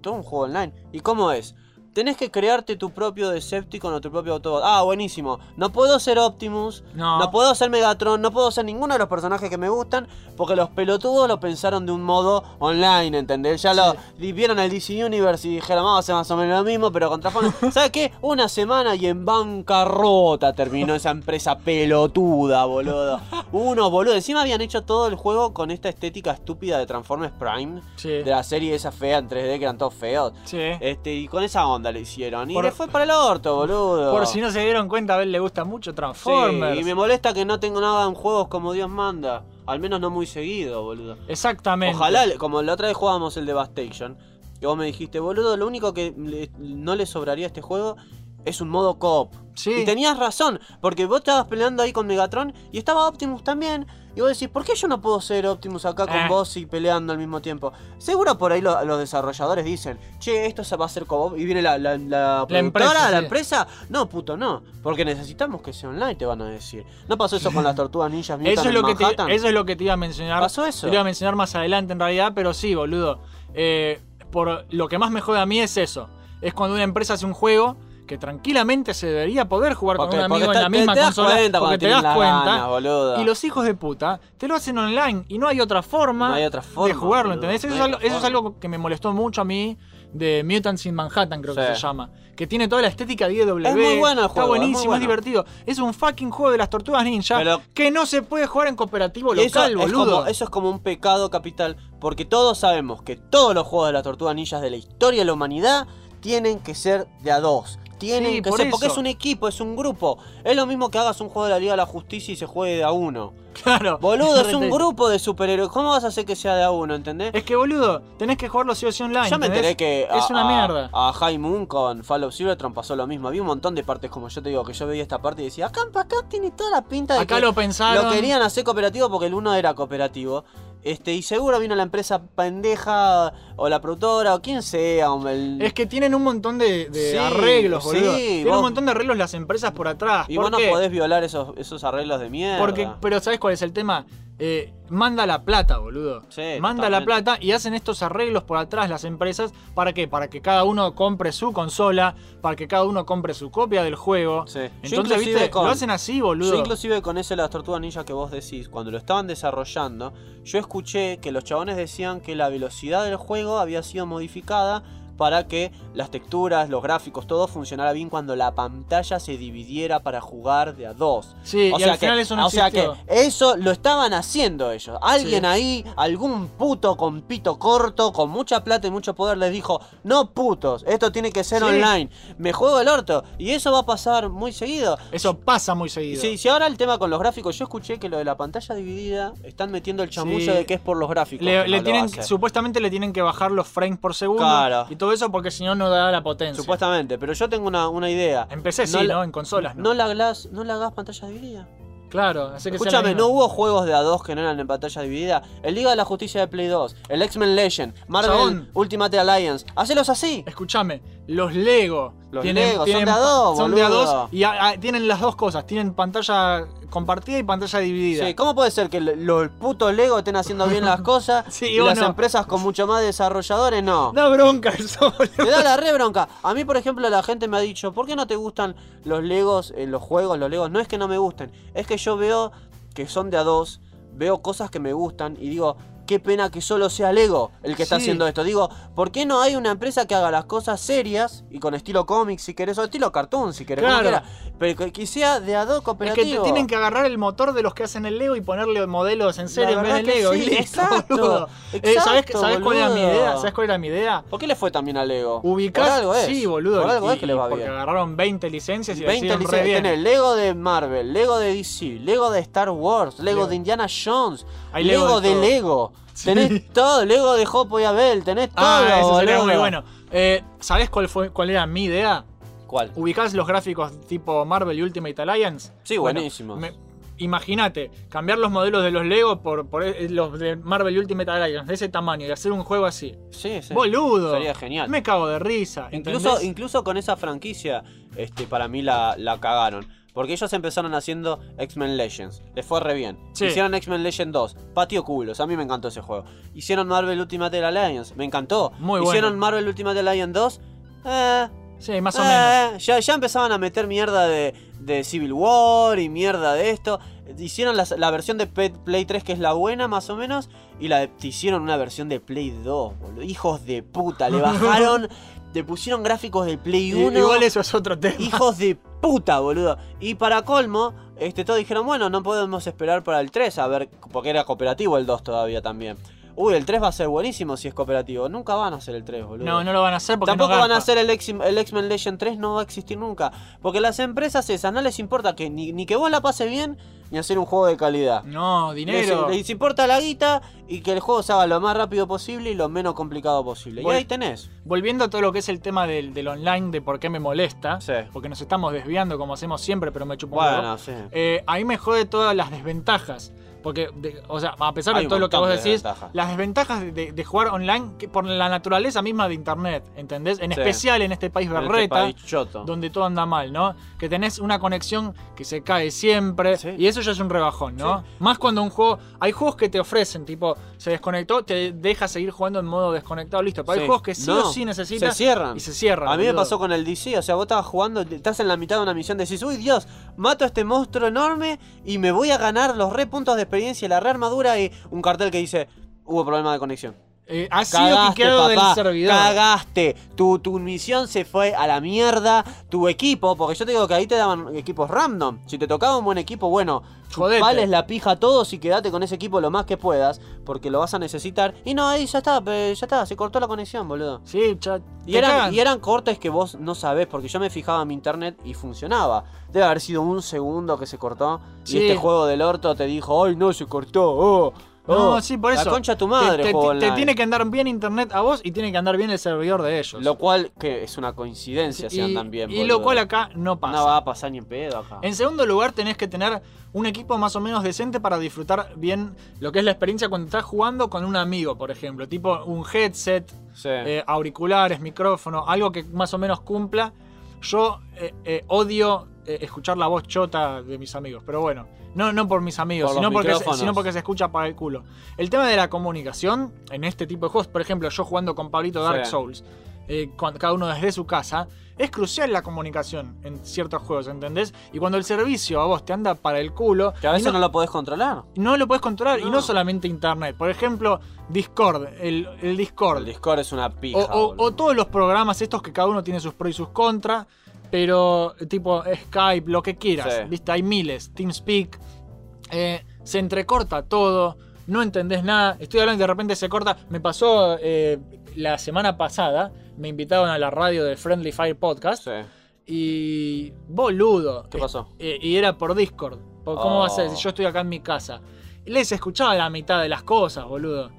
Speaker 2: todo un juego online. ¿Y cómo es? Tenés que crearte tu propio Decepticon o tu propio Autobot. Ah, buenísimo. No puedo ser Optimus.
Speaker 1: No.
Speaker 2: No puedo ser Megatron. No puedo ser ninguno de los personajes que me gustan. Porque los pelotudos lo pensaron de un modo online, ¿entendés? Ya lo vieron el DC Universe y dijeron, vamos a hacer más o menos lo mismo, pero con Transformers. ¿Sabes qué? Una semana y en bancarrota terminó esa empresa pelotuda, boludo. Unos boludos. Encima habían hecho todo el juego con esta estética estúpida de Transformers Prime.
Speaker 1: Sí.
Speaker 2: De la serie esa fea en 3D que eran todos feos.
Speaker 1: Sí.
Speaker 2: Este, y con esa onda le hicieron. Y
Speaker 1: Por-
Speaker 2: le fue para el orto, boludo.
Speaker 1: Por si no se dieron cuenta, a él le gusta mucho
Speaker 2: Sí,
Speaker 1: Transformers.
Speaker 2: y me molesta que no tengo nada en juegos como Dios manda. Al menos no muy seguido, boludo.
Speaker 1: Exactamente.
Speaker 2: Ojalá, como la otra vez jugábamos el Devastation, que vos me dijiste, boludo, lo único que le- no le sobraría a este juego es un modo coop.
Speaker 1: Sí.
Speaker 2: Y tenías razón, porque vos estabas peleando ahí con Megatron y estaba Optimus también. Y vos decís, ¿por qué yo no puedo ser Optimus acá con
Speaker 1: Eh.
Speaker 2: vos y peleando al mismo tiempo? Seguro por ahí lo- los desarrolladores dicen, che, esto se va a hacer co Y viene la, la, la
Speaker 1: empresa,
Speaker 2: la
Speaker 1: sí.
Speaker 2: empresa. No, puto, no. Porque necesitamos que sea online, te van a decir. ¿No pasó eso con las tortugas ninjas Mutant
Speaker 1: Eso es,
Speaker 2: en
Speaker 1: lo que te, eso es lo que te iba a mencionar.
Speaker 2: ¿Pasó eso?
Speaker 1: Te iba a mencionar más adelante en realidad, pero sí, boludo. Eh, por lo que más me jode a mí es eso. Es cuando una empresa hace un juego que tranquilamente se debería poder jugar
Speaker 2: Porque-
Speaker 1: con un amigo en la
Speaker 2: te-
Speaker 1: misma
Speaker 2: te
Speaker 1: consola.
Speaker 2: cuenta
Speaker 1: porque te das cuenta.
Speaker 2: boludo.
Speaker 1: y los hijos de puta te lo hacen online y no hay otra forma,
Speaker 2: No hay otra
Speaker 1: de jugarlo,
Speaker 2: boludo,
Speaker 1: ¿entendés? Eso, es algo,
Speaker 2: otra
Speaker 1: eso es
Speaker 2: forma.
Speaker 1: algo que me molestó mucho a mí de Mutants in Manhattan, creo que se llama. Que tiene toda la estética de IW.
Speaker 2: Es muy bueno el
Speaker 1: Está
Speaker 2: juego,
Speaker 1: buenísimo, es,
Speaker 2: bueno.
Speaker 1: divertido. Es un fucking juego de las tortugas ninja
Speaker 2: Pero-
Speaker 1: que no se puede jugar en cooperativo
Speaker 2: Y eso,
Speaker 1: local,
Speaker 2: es
Speaker 1: boludo.
Speaker 2: como, eso es como un pecado capital, porque todos sabemos que todos los juegos de las tortugas ninjas de la historia de la humanidad tienen que ser de a dos. Tienen
Speaker 1: Sí,
Speaker 2: que
Speaker 1: por
Speaker 2: ser, porque es un equipo, es un grupo. Es lo mismo que hagas un juego de la Liga de la Justicia y se juegue de a uno.
Speaker 1: Claro.
Speaker 2: Boludo, es un grupo de superhéroes. ¿Cómo vas a hacer que sea de a uno, entendés?
Speaker 1: Es que, boludo, tenés que jugarlo sí o sí online.
Speaker 2: Yo me
Speaker 1: ¿entendés?
Speaker 2: enteré que
Speaker 1: Es
Speaker 2: a,
Speaker 1: una
Speaker 2: a-
Speaker 1: mierda.
Speaker 2: a High Moon con Fall of Cybertron pasó lo mismo. Había un montón de partes como yo te digo que yo veía esta parte y decía, acá, acá tiene toda la pinta de
Speaker 1: Acá
Speaker 2: que
Speaker 1: lo pensaron.
Speaker 2: lo querían hacer cooperativo porque el uno era cooperativo. Este, y seguro vino la empresa pendeja o la productora o quien sea. o el-
Speaker 1: Es que tienen un montón de, de
Speaker 2: Sí,
Speaker 1: arreglos,
Speaker 2: sí,
Speaker 1: boludo. tienen
Speaker 2: vos-
Speaker 1: un montón de arreglos las empresas por atrás.
Speaker 2: y
Speaker 1: ¿Por
Speaker 2: vos no podés violar esos, esos arreglos de mierda.
Speaker 1: Porque, pero ¿sabes cuál es el tema? Eh, manda la plata, boludo.
Speaker 2: Sí,
Speaker 1: manda la plata y hacen estos arreglos por atrás las empresas. ¿Para qué? Para que cada uno compre su consola, para que cada uno compre su copia del juego.
Speaker 2: Sí. Yo
Speaker 1: Entonces, ¿viste?
Speaker 2: con-
Speaker 1: Lo hacen así,
Speaker 2: Yo
Speaker 1: boludo.
Speaker 2: inclusive con ese las tortugas ninja que vos decís, cuando lo estaban desarrollando, yo escuché que los chabones decían que la velocidad del juego había sido modificada para que las texturas, los gráficos, todo funcionara bien cuando la pantalla se dividiera para jugar de a dos.
Speaker 1: Sí,
Speaker 2: O
Speaker 1: y
Speaker 2: sea
Speaker 1: al
Speaker 2: que,
Speaker 1: final eso no
Speaker 2: o sea que eso lo estaban haciendo ellos. Alguien
Speaker 1: Sí.
Speaker 2: ahí, algún puto con pito corto, con mucha plata y mucho poder, les dijo: No putos, esto tiene que ser
Speaker 1: Sí.
Speaker 2: online. Me juego el orto. Y eso va a pasar muy seguido.
Speaker 1: Eso pasa muy seguido.
Speaker 2: Sí, si ahora el tema con los gráficos, yo escuché que lo de la pantalla dividida están metiendo el chamullo
Speaker 1: Sí.
Speaker 2: de que es por los gráficos.
Speaker 1: Le,
Speaker 2: no
Speaker 1: tienen, supuestamente le tienen que bajar los frames por segundo
Speaker 2: Claro.
Speaker 1: y todo eso porque si no no da la potencia.
Speaker 2: Supuestamente, pero yo tengo una, una idea.
Speaker 1: En PC sí,
Speaker 2: No
Speaker 1: ¿no? En consolas, ¿no?
Speaker 2: No la hagas, no la hagas pantalla dividida.
Speaker 1: Claro, hace que
Speaker 2: Escúchame, no hubo juegos de A2 que no eran en pantalla dividida. El Liga de la Justicia de Play 2, el X-Men Legend, Marvel
Speaker 1: Chabón.
Speaker 2: Ultimate Alliance. Hacelos así.
Speaker 1: Escúchame, los Lego.
Speaker 2: Los Lego, son de a dos,
Speaker 1: Son de a dos y a- a- tienen las dos cosas. Tienen pantalla compartida y pantalla dividida.
Speaker 2: Sí, ¿cómo puede ser que los putos Lego estén haciendo bien las cosas
Speaker 1: Sí,
Speaker 2: y las
Speaker 1: no.
Speaker 2: empresas con mucho más desarrolladores no?
Speaker 1: Da bronca eso, boludo.
Speaker 2: Te da la re bronca. A mí, por ejemplo, la gente me ha dicho, ¿por qué no te gustan los Legos, eh, los juegos, los Legos? No es que no me gusten, es que yo veo que son de a dos, veo cosas que me gustan y digo, qué pena que solo sea Lego el que está
Speaker 1: Sí.
Speaker 2: haciendo esto. Digo, ¿por qué no hay una empresa que haga las cosas serias y con estilo cómic si querés, o estilo cartoon si querés,
Speaker 1: Claro.
Speaker 2: pero que, sea de a dos
Speaker 1: Es
Speaker 2: cooperativo?
Speaker 1: que te- tienen que agarrar el motor de los que hacen el Lego y ponerle modelos en serio
Speaker 2: La
Speaker 1: en vez de Lego.
Speaker 2: sí,
Speaker 1: y listo,
Speaker 2: exacto.
Speaker 1: Eh, ¿Sabés,
Speaker 2: exacto,
Speaker 1: sabés cuál era mi idea? ¿Sabés cuál era mi idea?
Speaker 2: ¿Por qué le fue también a Lego?
Speaker 1: Ubicás.
Speaker 2: Por algo es.
Speaker 1: Sí, boludo.
Speaker 2: Por algo
Speaker 1: y-
Speaker 2: es que le va
Speaker 1: porque
Speaker 2: bien.
Speaker 1: agarraron 20 licencias y
Speaker 2: 20
Speaker 1: 20 re
Speaker 2: licencias.
Speaker 1: bien.
Speaker 2: Tenés Lego de Marvel, Lego de DC, Lego de Star Wars, Lego,
Speaker 1: Lego.
Speaker 2: de Indiana Jones,
Speaker 1: Hay
Speaker 2: Lego,
Speaker 1: Lego de.
Speaker 2: Lego.
Speaker 1: Sí.
Speaker 2: Tenés todo, Lego de Hopo y Abel, tenés todo,
Speaker 1: Ah, eso sería
Speaker 2: boludo.
Speaker 1: muy bueno. Eh, ¿Sabés cuál, fue, cuál era mi idea?
Speaker 2: ¿Cuál?
Speaker 1: ¿Ubicás los gráficos tipo Marvel y Ultimate Alliance?
Speaker 2: Sí,
Speaker 1: Bueno,
Speaker 2: buenísimos.
Speaker 1: me- Imagínate, cambiar los modelos de los Lego por, por eh, los de Marvel y Ultimate Alliance de ese tamaño y hacer un juego así.
Speaker 2: Sí, sí.
Speaker 1: Boludo.
Speaker 2: Sería genial.
Speaker 1: Me cago de risa.
Speaker 2: Incluso,
Speaker 1: ¿entendés?
Speaker 2: incluso con esa franquicia, este, para mí la, la cagaron. Porque ellos empezaron haciendo X-Men Legends. Les fue re bien.
Speaker 1: Sí.
Speaker 2: Hicieron X-Men Legend 2. Patio culos. A mí me encantó ese juego. Hicieron Marvel Ultimate Alliance. Me encantó.
Speaker 1: Muy
Speaker 2: Hicieron
Speaker 1: bueno.
Speaker 2: Marvel Ultimate Alliance 2. Eh,
Speaker 1: Sí, más o
Speaker 2: eh,
Speaker 1: menos.
Speaker 2: Ya, ya empezaban a meter mierda de, de Civil War y mierda de esto. Hicieron la, la versión de Play 3 que es la buena más o menos. Y la de- hicieron una versión de Play 2, boludo. Hijos de puta. Le bajaron. le pusieron gráficos de Play
Speaker 1: I-
Speaker 2: 1.
Speaker 1: Igual eso es otro tema.
Speaker 2: Hijos de puta, boludo. Y para colmo, este, todos dijeron, bueno, no podemos esperar para el 3, a ver, porque era cooperativo el 2 todavía también. Uy, el 3 va a ser buenísimo si es cooperativo. Nunca van a hacer el 3, boludo.
Speaker 1: No, no lo van a hacer porque
Speaker 2: Tampoco
Speaker 1: no
Speaker 2: van a hacer el X-Men Legend 3, no va a existir nunca. Porque las empresas esas no les importa que ni, ni que vos la pases bien, ni hacer un juego de calidad.
Speaker 1: No, dinero.
Speaker 2: les importa la guita y que el juego se haga lo más rápido posible y lo menos complicado posible. Y ahí tenés.
Speaker 1: Volviendo a todo lo que es el tema del, del online, de por qué me molesta,
Speaker 2: Sí.
Speaker 1: porque nos estamos desviando como hacemos siempre, pero me chupo un.
Speaker 2: Bueno, sí.
Speaker 1: Eh, ahí me jode todas las desventajas. Porque, de- o sea, a pesar de todo lo que vos decís, las desventajas de, jugar online que por la naturaleza misma de internet, ¿entendés? En
Speaker 2: Sí.
Speaker 1: especial en este país
Speaker 2: este
Speaker 1: berreta,
Speaker 2: país
Speaker 1: donde todo anda mal, ¿no? Que tenés una conexión que se cae siempre,
Speaker 2: Sí.
Speaker 1: y eso ya es un rebajón, ¿no? Más cuando un juego. Hay juegos que te ofrecen, tipo, se desconectó, te deja seguir jugando en modo desconectado, listo. Pero hay juegos que sí
Speaker 2: No,
Speaker 1: o sí necesitas.
Speaker 2: Se cierran.
Speaker 1: Y se cierran.
Speaker 2: A mí me pasó con el DC, o sea, vos estabas jugando, estás en la mitad de una misión, decís, uy Dios, mato a este monstruo enorme y me voy a ganar los re puntos de experiencia la re armadura y un cartel que dice, hubo problema de conexión.
Speaker 1: Eh, ha sido
Speaker 2: Cagaste,
Speaker 1: quiqueado del servidor.
Speaker 2: cagaste. Tu, tu misión se fue a la mierda. Tu equipo, porque yo te digo que ahí te daban equipos random. Si te tocaba un buen equipo, bueno, chupales la pija a todos y quedate con ese equipo lo más que puedas, porque lo vas a necesitar. Y no, ahí ya está, ya está, se cortó la conexión, boludo.
Speaker 1: Sí, cha-
Speaker 2: Y
Speaker 1: te
Speaker 2: eran,
Speaker 1: cagan.
Speaker 2: y eran cortes que vos no sabés, porque yo me fijaba en mi internet y funcionaba. Debe haber sido un segundo que se cortó.
Speaker 1: Sí.
Speaker 2: Y este juego del orto te dijo, ¡ay no, se cortó! Oh,
Speaker 1: No,
Speaker 2: oh".
Speaker 1: sí, por eso.
Speaker 2: La concha de tu madre,
Speaker 1: te, te- tiene que andar bien internet a vos y tiene que andar bien el servidor de ellos.
Speaker 2: Lo cual, que es una coincidencia si
Speaker 1: y,
Speaker 2: andan bien.
Speaker 1: y lo cual acá no pasa.
Speaker 2: No va a pasar ni en pedo acá.
Speaker 1: En segundo lugar, tenés que tener un equipo más o menos decente para disfrutar bien lo que es la experiencia cuando estás jugando con un amigo, por ejemplo. Tipo un headset,
Speaker 2: Sí.
Speaker 1: eh, auriculares, micrófono, algo que más o menos cumpla. Yo eh, eh, odio escuchar la voz chota de mis amigos, pero bueno, no, no por mis amigos,
Speaker 2: Por
Speaker 1: sino porque, se, sino porque se escucha para el culo. El tema de la comunicación en este tipo de juegos, por ejemplo, yo jugando con Pablito Dark
Speaker 2: Sí.
Speaker 1: Souls, eh, cuando- cada uno desde su casa, es crucial la comunicación en ciertos juegos, ¿entendés? Y cuando el servicio a vos te anda para el culo,
Speaker 2: Que a veces
Speaker 1: no,
Speaker 2: no lo podés controlar.
Speaker 1: no lo podés controlar, y
Speaker 2: No.
Speaker 1: solamente internet. Por ejemplo, Discord, el, el Discord.
Speaker 2: El Discord es una pija.
Speaker 1: O, o todos los programas estos que cada uno tiene sus pros y sus contras, pero tipo Skype, lo que quieras,
Speaker 2: Sí.
Speaker 1: ¿viste? Hay miles, TeamSpeak, eh, se entrecorta todo, no entendés nada, estoy hablando y de repente se corta. Me pasó eh, la semana pasada, me invitaron a la radio de Friendly Fire Podcast
Speaker 2: Sí.
Speaker 1: y boludo.
Speaker 2: ¿Qué pasó?
Speaker 1: Eh, y era por Discord. ¿Cómo
Speaker 2: Oh.
Speaker 1: va a ser si yo estoy acá en mi casa? Les escuchaba la mitad de las cosas, boludo.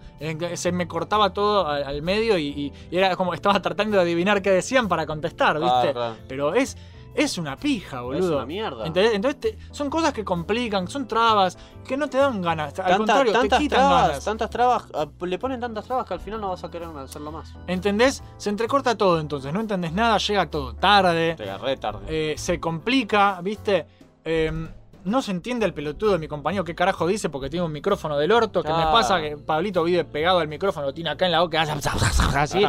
Speaker 1: Se me cortaba todo al, al medio y, y- y era como estaba tratando de adivinar qué decían para contestar, ¿viste?
Speaker 2: Claro.
Speaker 1: Pero es, es una pija, boludo.
Speaker 2: una mierda.
Speaker 1: Entonces te- son cosas que complican, son trabas, que no te dan ganas. Al
Speaker 2: Tanta-
Speaker 1: contrario, te
Speaker 2: tantas
Speaker 1: quitan
Speaker 2: trabas,
Speaker 1: ganas.
Speaker 2: tantas trabas, ah, le ponen tantas trabas que al final no vas a querer hacerlo más.
Speaker 1: ¿Entendés? Se entrecorta todo entonces, no entendés nada, llega todo tarde.
Speaker 2: Te agarré tarde.
Speaker 1: eh, se complica, ¿viste? Eh, no se entiende el pelotudo de mi compañero qué carajo dice porque tiene un micrófono del orto. Que me pasa que Pablito vive pegado al micrófono, lo tiene acá en la boca, así,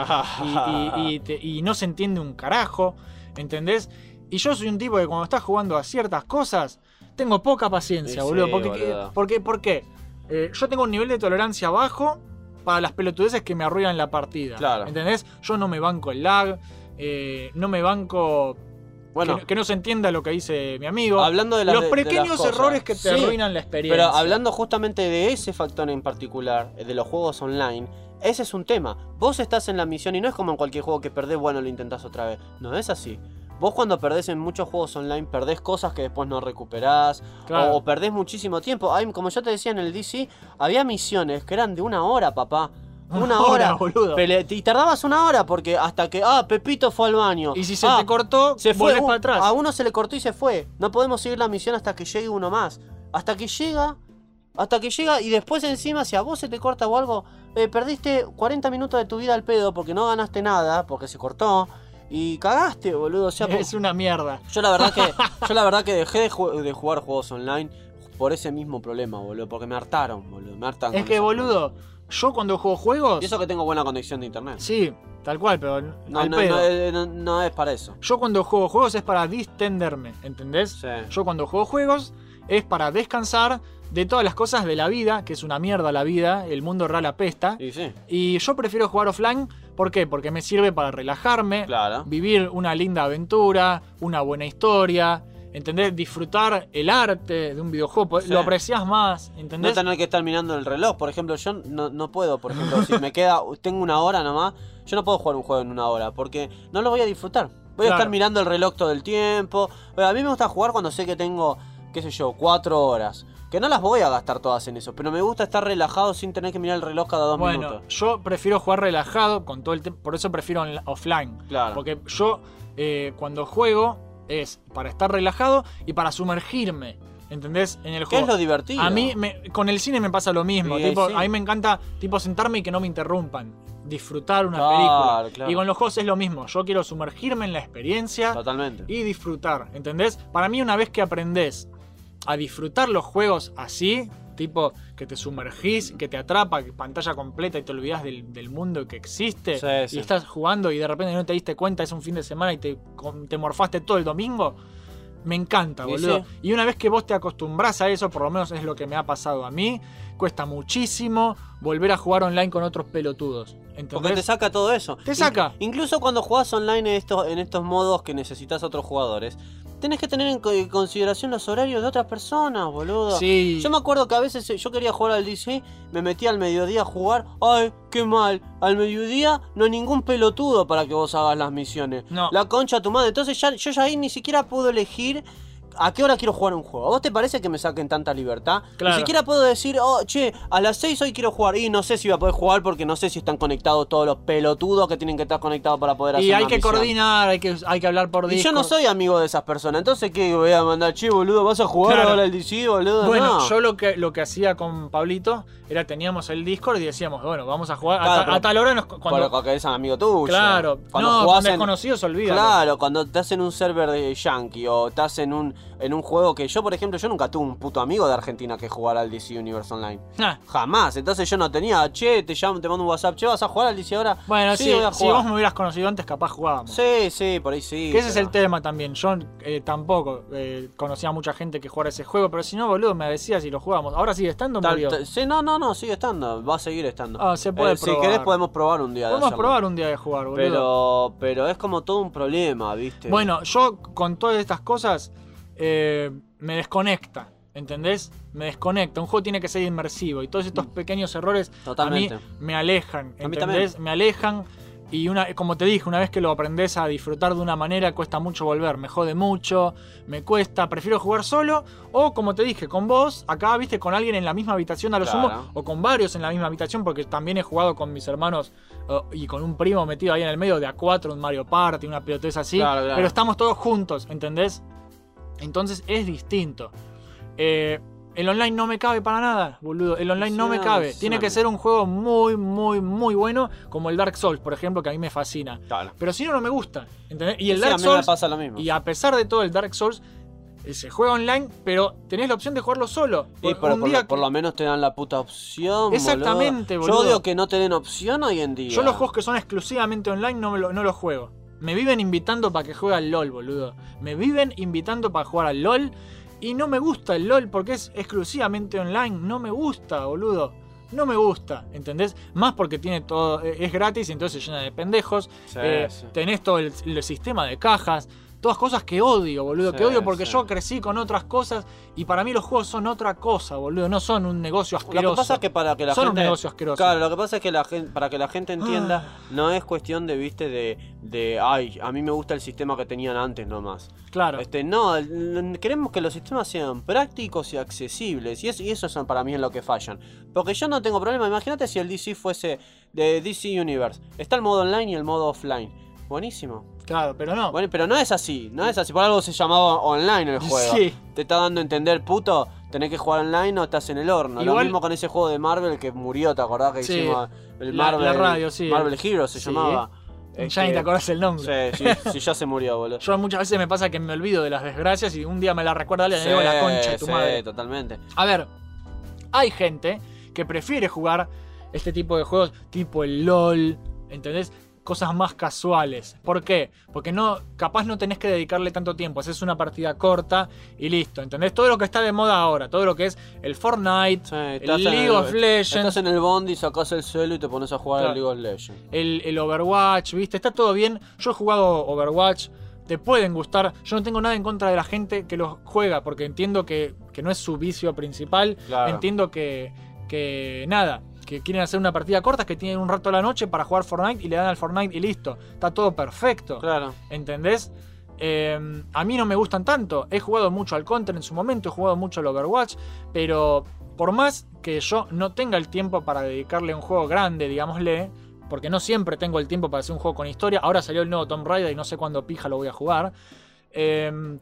Speaker 1: y, y- y te- y no se entiende un carajo, ¿entendés? Y yo soy un tipo que cuando estás jugando a ciertas cosas, tengo poca paciencia,
Speaker 2: Sí,
Speaker 1: boludo. Porque,
Speaker 2: boludo.
Speaker 1: porque, ¿Por qué? Eh, yo tengo un nivel de tolerancia bajo para las pelotudeces que me arruinan la partida.
Speaker 2: Claro.
Speaker 1: ¿Entendés? Yo no me banco el lag, eh, no me banco
Speaker 2: bueno,
Speaker 1: que, no- que no se entienda lo que dice mi amigo.
Speaker 2: hablando de las
Speaker 1: Los
Speaker 2: de
Speaker 1: pequeños
Speaker 2: las
Speaker 1: errores que te
Speaker 2: Sí,
Speaker 1: arruinan la experiencia.
Speaker 2: Pero hablando justamente de ese factor en particular, eh, de los juegos online, ese es un tema. Vos estás en la misión y no es como en cualquier juego que perdés, bueno, lo intentás otra vez. No es así. Vos cuando perdés en muchos juegos online, perdés cosas que después no recuperás.
Speaker 1: Claro.
Speaker 2: O, o perdés muchísimo tiempo. Hay, como yo te decía en el DC, había misiones que eran de una hora, papá. Una hora.
Speaker 1: hora, boludo.
Speaker 2: Pele- y tardabas una hora porque hasta que, ah, Pepito fue al baño.
Speaker 1: Y si se
Speaker 2: Ah,
Speaker 1: te cortó,
Speaker 2: se fue
Speaker 1: para atrás.
Speaker 2: A uno se le cortó y se fue. No podemos seguir la misión hasta que llegue uno más. Hasta que llega. Hasta que llega y después encima si a vos se te corta o algo, eh, perdiste 40 minutos de tu vida al pedo porque no ganaste nada, porque se cortó. Y cagaste, boludo. O sea, po-
Speaker 1: es una mierda.
Speaker 2: yo la verdad que. yo la verdad que dejé de, ju- de jugar juegos online por ese mismo problema, boludo. Porque me hartaron, boludo. Me hartan
Speaker 1: Es que, boludo, yo cuando juego
Speaker 2: juegos. Y eso que tengo buena conexión de internet.
Speaker 1: Sí, tal cual, pero
Speaker 2: No,
Speaker 1: al
Speaker 2: no,
Speaker 1: pedo.
Speaker 2: no- no es para eso.
Speaker 1: Yo cuando juego juegos es para distenderme, ¿entendés?
Speaker 2: Sí.
Speaker 1: Yo cuando juego juegos es para descansar de todas las cosas de la vida, que es una mierda la vida, el mundo real apesta.
Speaker 2: Y sí,
Speaker 1: Y yo prefiero jugar offline, ¿por qué? Porque me sirve para relajarme,
Speaker 2: claro.
Speaker 1: vivir una linda aventura, una buena historia, ¿entendés? Disfrutar el arte de un videojuego,
Speaker 2: Sí.
Speaker 1: lo aprecias más,
Speaker 2: No
Speaker 1: ¿entendés?
Speaker 2: tener que estar mirando el reloj. Por ejemplo, yo no, no puedo, por ejemplo, si me queda, tengo una hora nomás, yo no puedo jugar un juego en una hora, porque no lo voy a disfrutar. Voy a estar mirando el reloj todo el tiempo. Bueno, a mí me gusta jugar cuando sé que tengo, qué sé yo, cuatro horas. Que no las voy a gastar todas en eso, pero me gusta estar relajado sin tener que mirar el reloj cada dos
Speaker 1: Bueno,
Speaker 2: minutos.
Speaker 1: yo prefiero jugar relajado con todo el tiempo, por eso prefiero offline.
Speaker 2: Claro.
Speaker 1: Porque yo eh, cuando juego es para estar relajado y para sumergirme, ¿entendés? En el
Speaker 2: ¿Qué
Speaker 1: juego.
Speaker 2: es lo divertido?
Speaker 1: A mí me- con el cine me pasa lo mismo.
Speaker 2: Sí,
Speaker 1: tipo,
Speaker 2: sí.
Speaker 1: A mí me encanta tipo sentarme y que no me interrumpan. Disfrutar una
Speaker 2: Claro,
Speaker 1: película.
Speaker 2: claro.
Speaker 1: Y con los juegos es lo mismo. Yo quiero sumergirme en la experiencia
Speaker 2: Totalmente.
Speaker 1: y disfrutar. ¿Entendés? Para mí, una vez que aprendes a disfrutar los juegos así, tipo que te sumergís, que te atrapa, que pantalla completa y te olvidas del, del mundo que existe,
Speaker 2: Sí, sí.
Speaker 1: y estás jugando y de repente no te diste cuenta, es un fin de semana y te, te morfaste todo el domingo. Me encanta, boludo.
Speaker 2: sí.
Speaker 1: Y una vez que vos te acostumbras a eso, por lo menos es lo que me ha pasado a mí, cuesta muchísimo volver a jugar online con otros pelotudos.
Speaker 2: Porque te
Speaker 1: ¿Entendés?
Speaker 2: saca todo eso.
Speaker 1: Te saca.
Speaker 2: In- incluso cuando jugás online en estos, en estos modos que necesitas otros jugadores, tenés que tener en co- en consideración los horarios de otras personas, boludo.
Speaker 1: Sí.
Speaker 2: Yo me acuerdo que a veces eh, yo quería jugar al DC, me metía al mediodía a jugar. ¡Ay, qué mal! Al mediodía no hay ningún pelotudo para que vos hagas las misiones.
Speaker 1: No.
Speaker 2: La concha a tu madre. Entonces ya, yo ya ahí ni siquiera puedo elegir. ¿A qué hora quiero jugar un juego? ¿A vos te parece que me saquen tanta libertad?
Speaker 1: Claro.
Speaker 2: Ni siquiera puedo decir, oh, che, a las 6 hoy quiero jugar. Y no sé si voy a poder jugar porque no sé si están conectados todos los pelotudos que tienen que estar conectados para poder hacer
Speaker 1: Y hay
Speaker 2: una
Speaker 1: que
Speaker 2: misión.
Speaker 1: coordinar, hay que, hay que hablar por
Speaker 2: Y
Speaker 1: Discord.
Speaker 2: yo no soy amigo de esas personas. Entonces, ¿qué voy a mandar? Che, boludo, ¿vas a jugar
Speaker 1: Claro.
Speaker 2: ahora el DC, boludo?
Speaker 1: Bueno,
Speaker 2: No.
Speaker 1: yo lo que, lo que hacía con Pablito era teníamos el Discord y decíamos, bueno, vamos a jugar. a
Speaker 2: Claro,
Speaker 1: ta- a, tal hora nos, cuando,
Speaker 2: Porque es un amigo tuyo.
Speaker 1: Claro,
Speaker 2: Cuando
Speaker 1: no,
Speaker 2: jugás
Speaker 1: con
Speaker 2: en-
Speaker 1: desconocidos, olvídalo.
Speaker 2: Claro, cuando estás en un server de Yankee o estás en un en un juego que yo, por ejemplo, yo nunca tuve un puto amigo de Argentina que jugara al DC Universe Online.
Speaker 1: Ah,
Speaker 2: Jamás. Entonces yo no tenía, che, te llamo, te mando un WhatsApp, che, ¿vas a jugar al DC ahora?
Speaker 1: Bueno,
Speaker 2: sí,
Speaker 1: sí,
Speaker 2: voy a
Speaker 1: si
Speaker 2: jugar.
Speaker 1: vos me hubieras conocido antes, capaz jugábamos.
Speaker 2: Sí, sí, por ahí sí.
Speaker 1: Que ese es el tema también. Yo eh, tampoco eh, conocía a mucha gente que jugara ese juego, pero si no, boludo, me decías si lo jugábamos. Ahora sigue estando,
Speaker 2: Tal- sí, no, no, no, sigue estando, va a seguir estando.
Speaker 1: Ah, se puede
Speaker 2: Eh, Si
Speaker 1: probar.
Speaker 2: querés podemos probar un día de
Speaker 1: Podemos probar un día de jugar, boludo.
Speaker 2: Pero, pero es como todo un problema, ¿viste?
Speaker 1: Bueno, yo con todas estas cosas eh, me desconecta. ¿Entendés? Me desconecta. Un juego tiene que ser inmersivo. Y todos estos pequeños errores
Speaker 2: Totalmente.
Speaker 1: a mí me alejan. ¿Entendés? Me alejan. Y una, como te dije, una vez que lo aprendes a disfrutar de una manera, cuesta mucho volver. Me jode mucho, me cuesta. Prefiero jugar solo. O como te dije, con vos, acá, viste, con alguien en la misma habitación a lo
Speaker 2: Claro.
Speaker 1: sumo. O con varios en la misma habitación, porque también he jugado con mis hermanos eh, y con un primo metido ahí en el medio de A4, un Mario Party, una pelotez así.
Speaker 2: Claro, claro.
Speaker 1: Pero estamos todos juntos, ¿entendés? Entonces es distinto. Eh, el online no me cabe para nada, boludo. El online
Speaker 2: Sí,
Speaker 1: no me cabe. Tiene que ser un juego muy, muy, muy bueno, como el Dark Souls, por ejemplo, que a mí me fascina.
Speaker 2: Claro.
Speaker 1: Pero si no, no me gusta. ¿entendés? Y el Dark
Speaker 2: a mí me
Speaker 1: Souls,
Speaker 2: pasa lo mismo.
Speaker 1: y a pesar de todo, el Dark Souls eh, se juega online, pero tenés la opción de jugarlo solo.
Speaker 2: Sí,
Speaker 1: Por-
Speaker 2: pero
Speaker 1: un
Speaker 2: por,
Speaker 1: día
Speaker 2: lo, por
Speaker 1: que-
Speaker 2: lo menos te dan la puta opción.
Speaker 1: Exactamente,
Speaker 2: boludo.
Speaker 1: boludo.
Speaker 2: Yo odio que no te den opción hoy en día.
Speaker 1: Yo los juegos que son exclusivamente online no, me lo- no los juego. Me viven invitando para que juegue al LOL, boludo. Me viven invitando para jugar al LOL. Y no me gusta el LOL porque es exclusivamente online. No me gusta, boludo. No me gusta, ¿entendés? Más porque tiene todo, eh, es gratis y entonces se llena de pendejos.
Speaker 2: Sí,
Speaker 1: Eh,
Speaker 2: sí.
Speaker 1: Tenés todo el, el sistema de cajas. Todas cosas que odio, boludo.
Speaker 2: Sí,
Speaker 1: que odio porque
Speaker 2: sí.
Speaker 1: yo crecí con otras cosas. Y para mí los juegos son otra cosa, boludo. No son un negocio asqueroso.
Speaker 2: Lo que pasa es que para que la
Speaker 1: Son un
Speaker 2: gente.
Speaker 1: negocio asqueroso.
Speaker 2: Claro, lo que pasa es que la gente, para que la gente entienda,
Speaker 1: Ah.
Speaker 2: no es cuestión de, viste, de, de, ay, a mí me gusta el sistema que tenían antes nomás.
Speaker 1: Claro.
Speaker 2: Este, no, queremos que los sistemas sean prácticos y accesibles. Y, es- y eso son para mí en lo que fallan. Porque yo no tengo problema. Imagínate si el DC fuese de DC Universe. Está el modo online y el modo offline. Buenísimo.
Speaker 1: Claro, pero no.
Speaker 2: Bueno, pero no es así, no es así. Por algo se llamaba online el juego.
Speaker 1: Sí.
Speaker 2: Te está dando a entender, puto, tenés que jugar online o estás en el horno. Lo
Speaker 1: Igual-
Speaker 2: mismo con ese juego de Marvel que murió, ¿te acordás que
Speaker 1: Sí.
Speaker 2: hicimos el
Speaker 1: La-
Speaker 2: Marvel?
Speaker 1: la radio, sí.
Speaker 2: Marvel Hero se
Speaker 1: Sí.
Speaker 2: llamaba.
Speaker 1: ya ni
Speaker 2: Este,
Speaker 1: te acordás el nombre.
Speaker 2: Sí, sí, sí, ya se murió, boludo.
Speaker 1: Yo muchas veces me pasa que me olvido de las desgracias y un día me la recuerda y le
Speaker 2: Sí,
Speaker 1: digo la concha de tu
Speaker 2: sí,
Speaker 1: madre.
Speaker 2: totalmente.
Speaker 1: A ver, hay gente que prefiere jugar este tipo de juegos tipo el LOL, ¿entendés? Cosas más casuales. ¿Por qué? Porque no, capaz no tenés que dedicarle tanto tiempo. Haces una partida corta y listo. ¿Entendés? Todo lo que está de moda ahora, todo lo que es el Fortnite,
Speaker 2: Sí,
Speaker 1: el League of Legends,
Speaker 2: Estás en el Bondi, sacás el celo y te pones a jugar
Speaker 1: Claro.
Speaker 2: al League of Legends.
Speaker 1: el, el Overwatch, ¿viste? Está todo bien. Yo he jugado Overwatch. Te pueden gustar. Yo no tengo nada en contra de la gente que los juega. Porque entiendo que, que no es su vicio principal.
Speaker 2: Claro.
Speaker 1: Entiendo que, que nada. Que quieren hacer una partida corta, que tienen un rato a la noche para jugar Fortnite y le dan al Fortnite y listo. Está todo perfecto.
Speaker 2: Claro.
Speaker 1: ¿Entendés? Eh, a mí no me gustan tanto. He jugado mucho al Counter en su momento, he jugado mucho al Overwatch, pero por más que yo no tenga el tiempo para dedicarle a un juego grande, digámosle, porque no siempre tengo el tiempo para hacer un juego con historia, ahora salió el nuevo Tomb Raider y no sé cuándo pija lo voy a jugar. eh,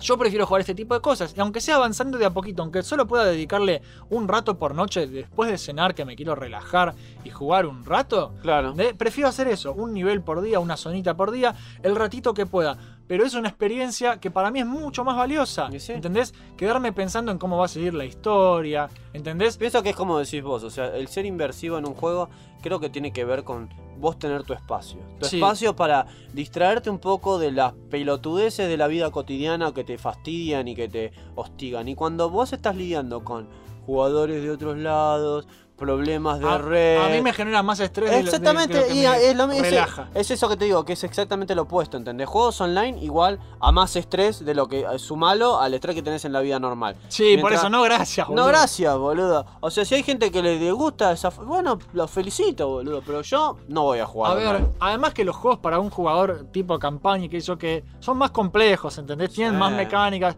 Speaker 1: yo prefiero jugar este tipo de cosas. Y aunque sea avanzando de a poquito, aunque solo pueda dedicarle un rato por noche después de cenar que me quiero relajar y jugar un rato,
Speaker 2: Claro.
Speaker 1: de- prefiero hacer eso, un nivel por día, una zonita por día, el ratito que pueda. Pero es una experiencia que para mí es mucho más valiosa.
Speaker 2: Sí.
Speaker 1: ¿Entendés? Quedarme pensando en cómo va a seguir la historia. ¿Entendés?
Speaker 2: Pienso que es como decís vos, o sea, el ser inversivo en un juego creo que tiene que ver con vos tener tu espacio. Tu
Speaker 1: Sí.
Speaker 2: espacio para distraerte un poco de las pelotudeces de la vida cotidiana que te fastidian y que te hostigan. Y cuando vos estás lidiando con jugadores de otros lados, problemas de
Speaker 1: A,
Speaker 2: red...
Speaker 1: a mí me genera más estrés. de lo- de-
Speaker 2: Exactamente,
Speaker 1: de lo que
Speaker 2: y
Speaker 1: me
Speaker 2: es, lo,
Speaker 1: relaja.
Speaker 2: es eso que te digo, que es exactamente lo opuesto, ¿entendés? Juegos online igual a más estrés de lo que sumalo al estrés que tenés en la vida normal.
Speaker 1: Sí, por eso no, gracias.
Speaker 2: No,
Speaker 1: boludo.
Speaker 2: gracias, boludo. O sea, si hay gente que le gusta esa... Bueno, los felicito, boludo, pero yo no voy a jugar.
Speaker 1: A ver, además que los juegos para un jugador tipo campaña y que eso que son más complejos, ¿entendés? Tienen
Speaker 2: Sí.
Speaker 1: más mecánicas.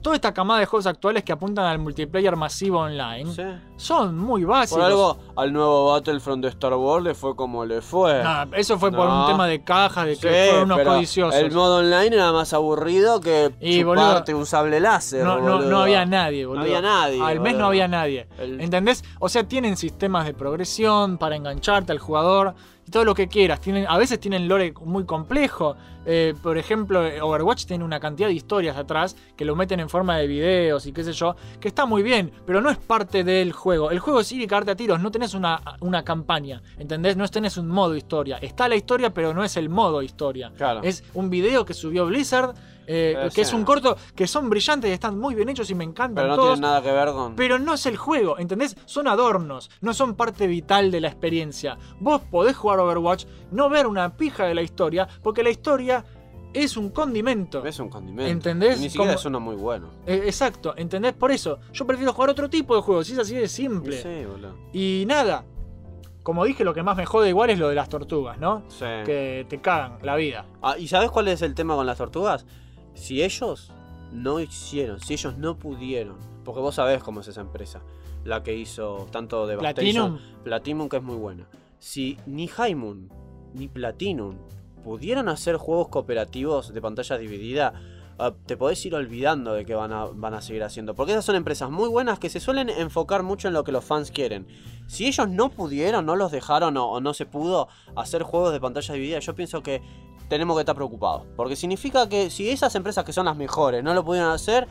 Speaker 1: Toda esta camada de juegos actuales que apuntan al multiplayer masivo online.
Speaker 2: Sí.
Speaker 1: Son muy básicos.
Speaker 2: Por algo, al nuevo Battlefront de Star Wars le fue como le fue.
Speaker 1: Nah, eso fue por
Speaker 2: No.
Speaker 1: un tema de cajas, de que
Speaker 2: Sí,
Speaker 1: fueron unos codiciosos.
Speaker 2: El modo online era más aburrido que
Speaker 1: Y,
Speaker 2: chuparte un sable láser.
Speaker 1: No, no,
Speaker 2: boludo.
Speaker 1: no había nadie, boludo.
Speaker 2: No había nadie.
Speaker 1: Al mes
Speaker 2: boludo.
Speaker 1: no había nadie.
Speaker 2: El-
Speaker 1: ¿Entendés? O sea, tienen sistemas de progresión para engancharte al jugador y todo lo que quieras. Tienen, a veces tienen lore muy complejo. Eh, por ejemplo, Overwatch tiene una cantidad de historias atrás que lo meten en forma de videos y qué sé yo, que está muy bien, pero no es parte del juego. El juego es ir y cagarte a tiros, no tenés una, una campaña, ¿entendés? No tenés un modo historia. Está la historia, pero no es el modo historia.
Speaker 2: Claro.
Speaker 1: Es un video que subió Blizzard, eh, que
Speaker 2: sí.
Speaker 1: es un corto, que son brillantes y están muy bien hechos y me encantan
Speaker 2: Pero no
Speaker 1: todos.
Speaker 2: nada que ver con.
Speaker 1: Pero no es el juego, ¿entendés? Son adornos, no son parte vital de la experiencia. Vos podés jugar Overwatch, no ver una pija de la historia, porque la historia es un condimento.
Speaker 2: Es un condimento.
Speaker 1: ¿Entendés?
Speaker 2: Y ni siquiera
Speaker 1: Como-
Speaker 2: es uno muy bueno.
Speaker 1: Eh, exacto, ¿entendés? Por eso, yo prefiero jugar otro tipo de juegos, si es así de simple.
Speaker 2: Sí, boludo.
Speaker 1: Y nada, como dije, lo que más me jode igual es lo de las tortugas, ¿no?
Speaker 2: Sí.
Speaker 1: Que te cagan la vida.
Speaker 2: Ah, ¿Y sabes cuál es el tema con las tortugas? Si ellos no hicieron, si ellos no pudieron, porque vos sabés cómo es esa empresa, la que hizo tanto de
Speaker 1: Platinum.
Speaker 2: Platinum que es muy buena. Si ni Hymun ni Platinum pudieron hacer juegos cooperativos de pantalla dividida, ah, te podés ir olvidando de que van a, van a seguir haciendo. Porque esas son empresas muy buenas que se suelen enfocar mucho en lo que los fans quieren. Si ellos no pudieron, no los dejaron o, o no se pudo hacer juegos de pantalla dividida, yo pienso que tenemos que estar preocupados. Porque significa que si esas empresas que son las mejores no lo pudieron hacer,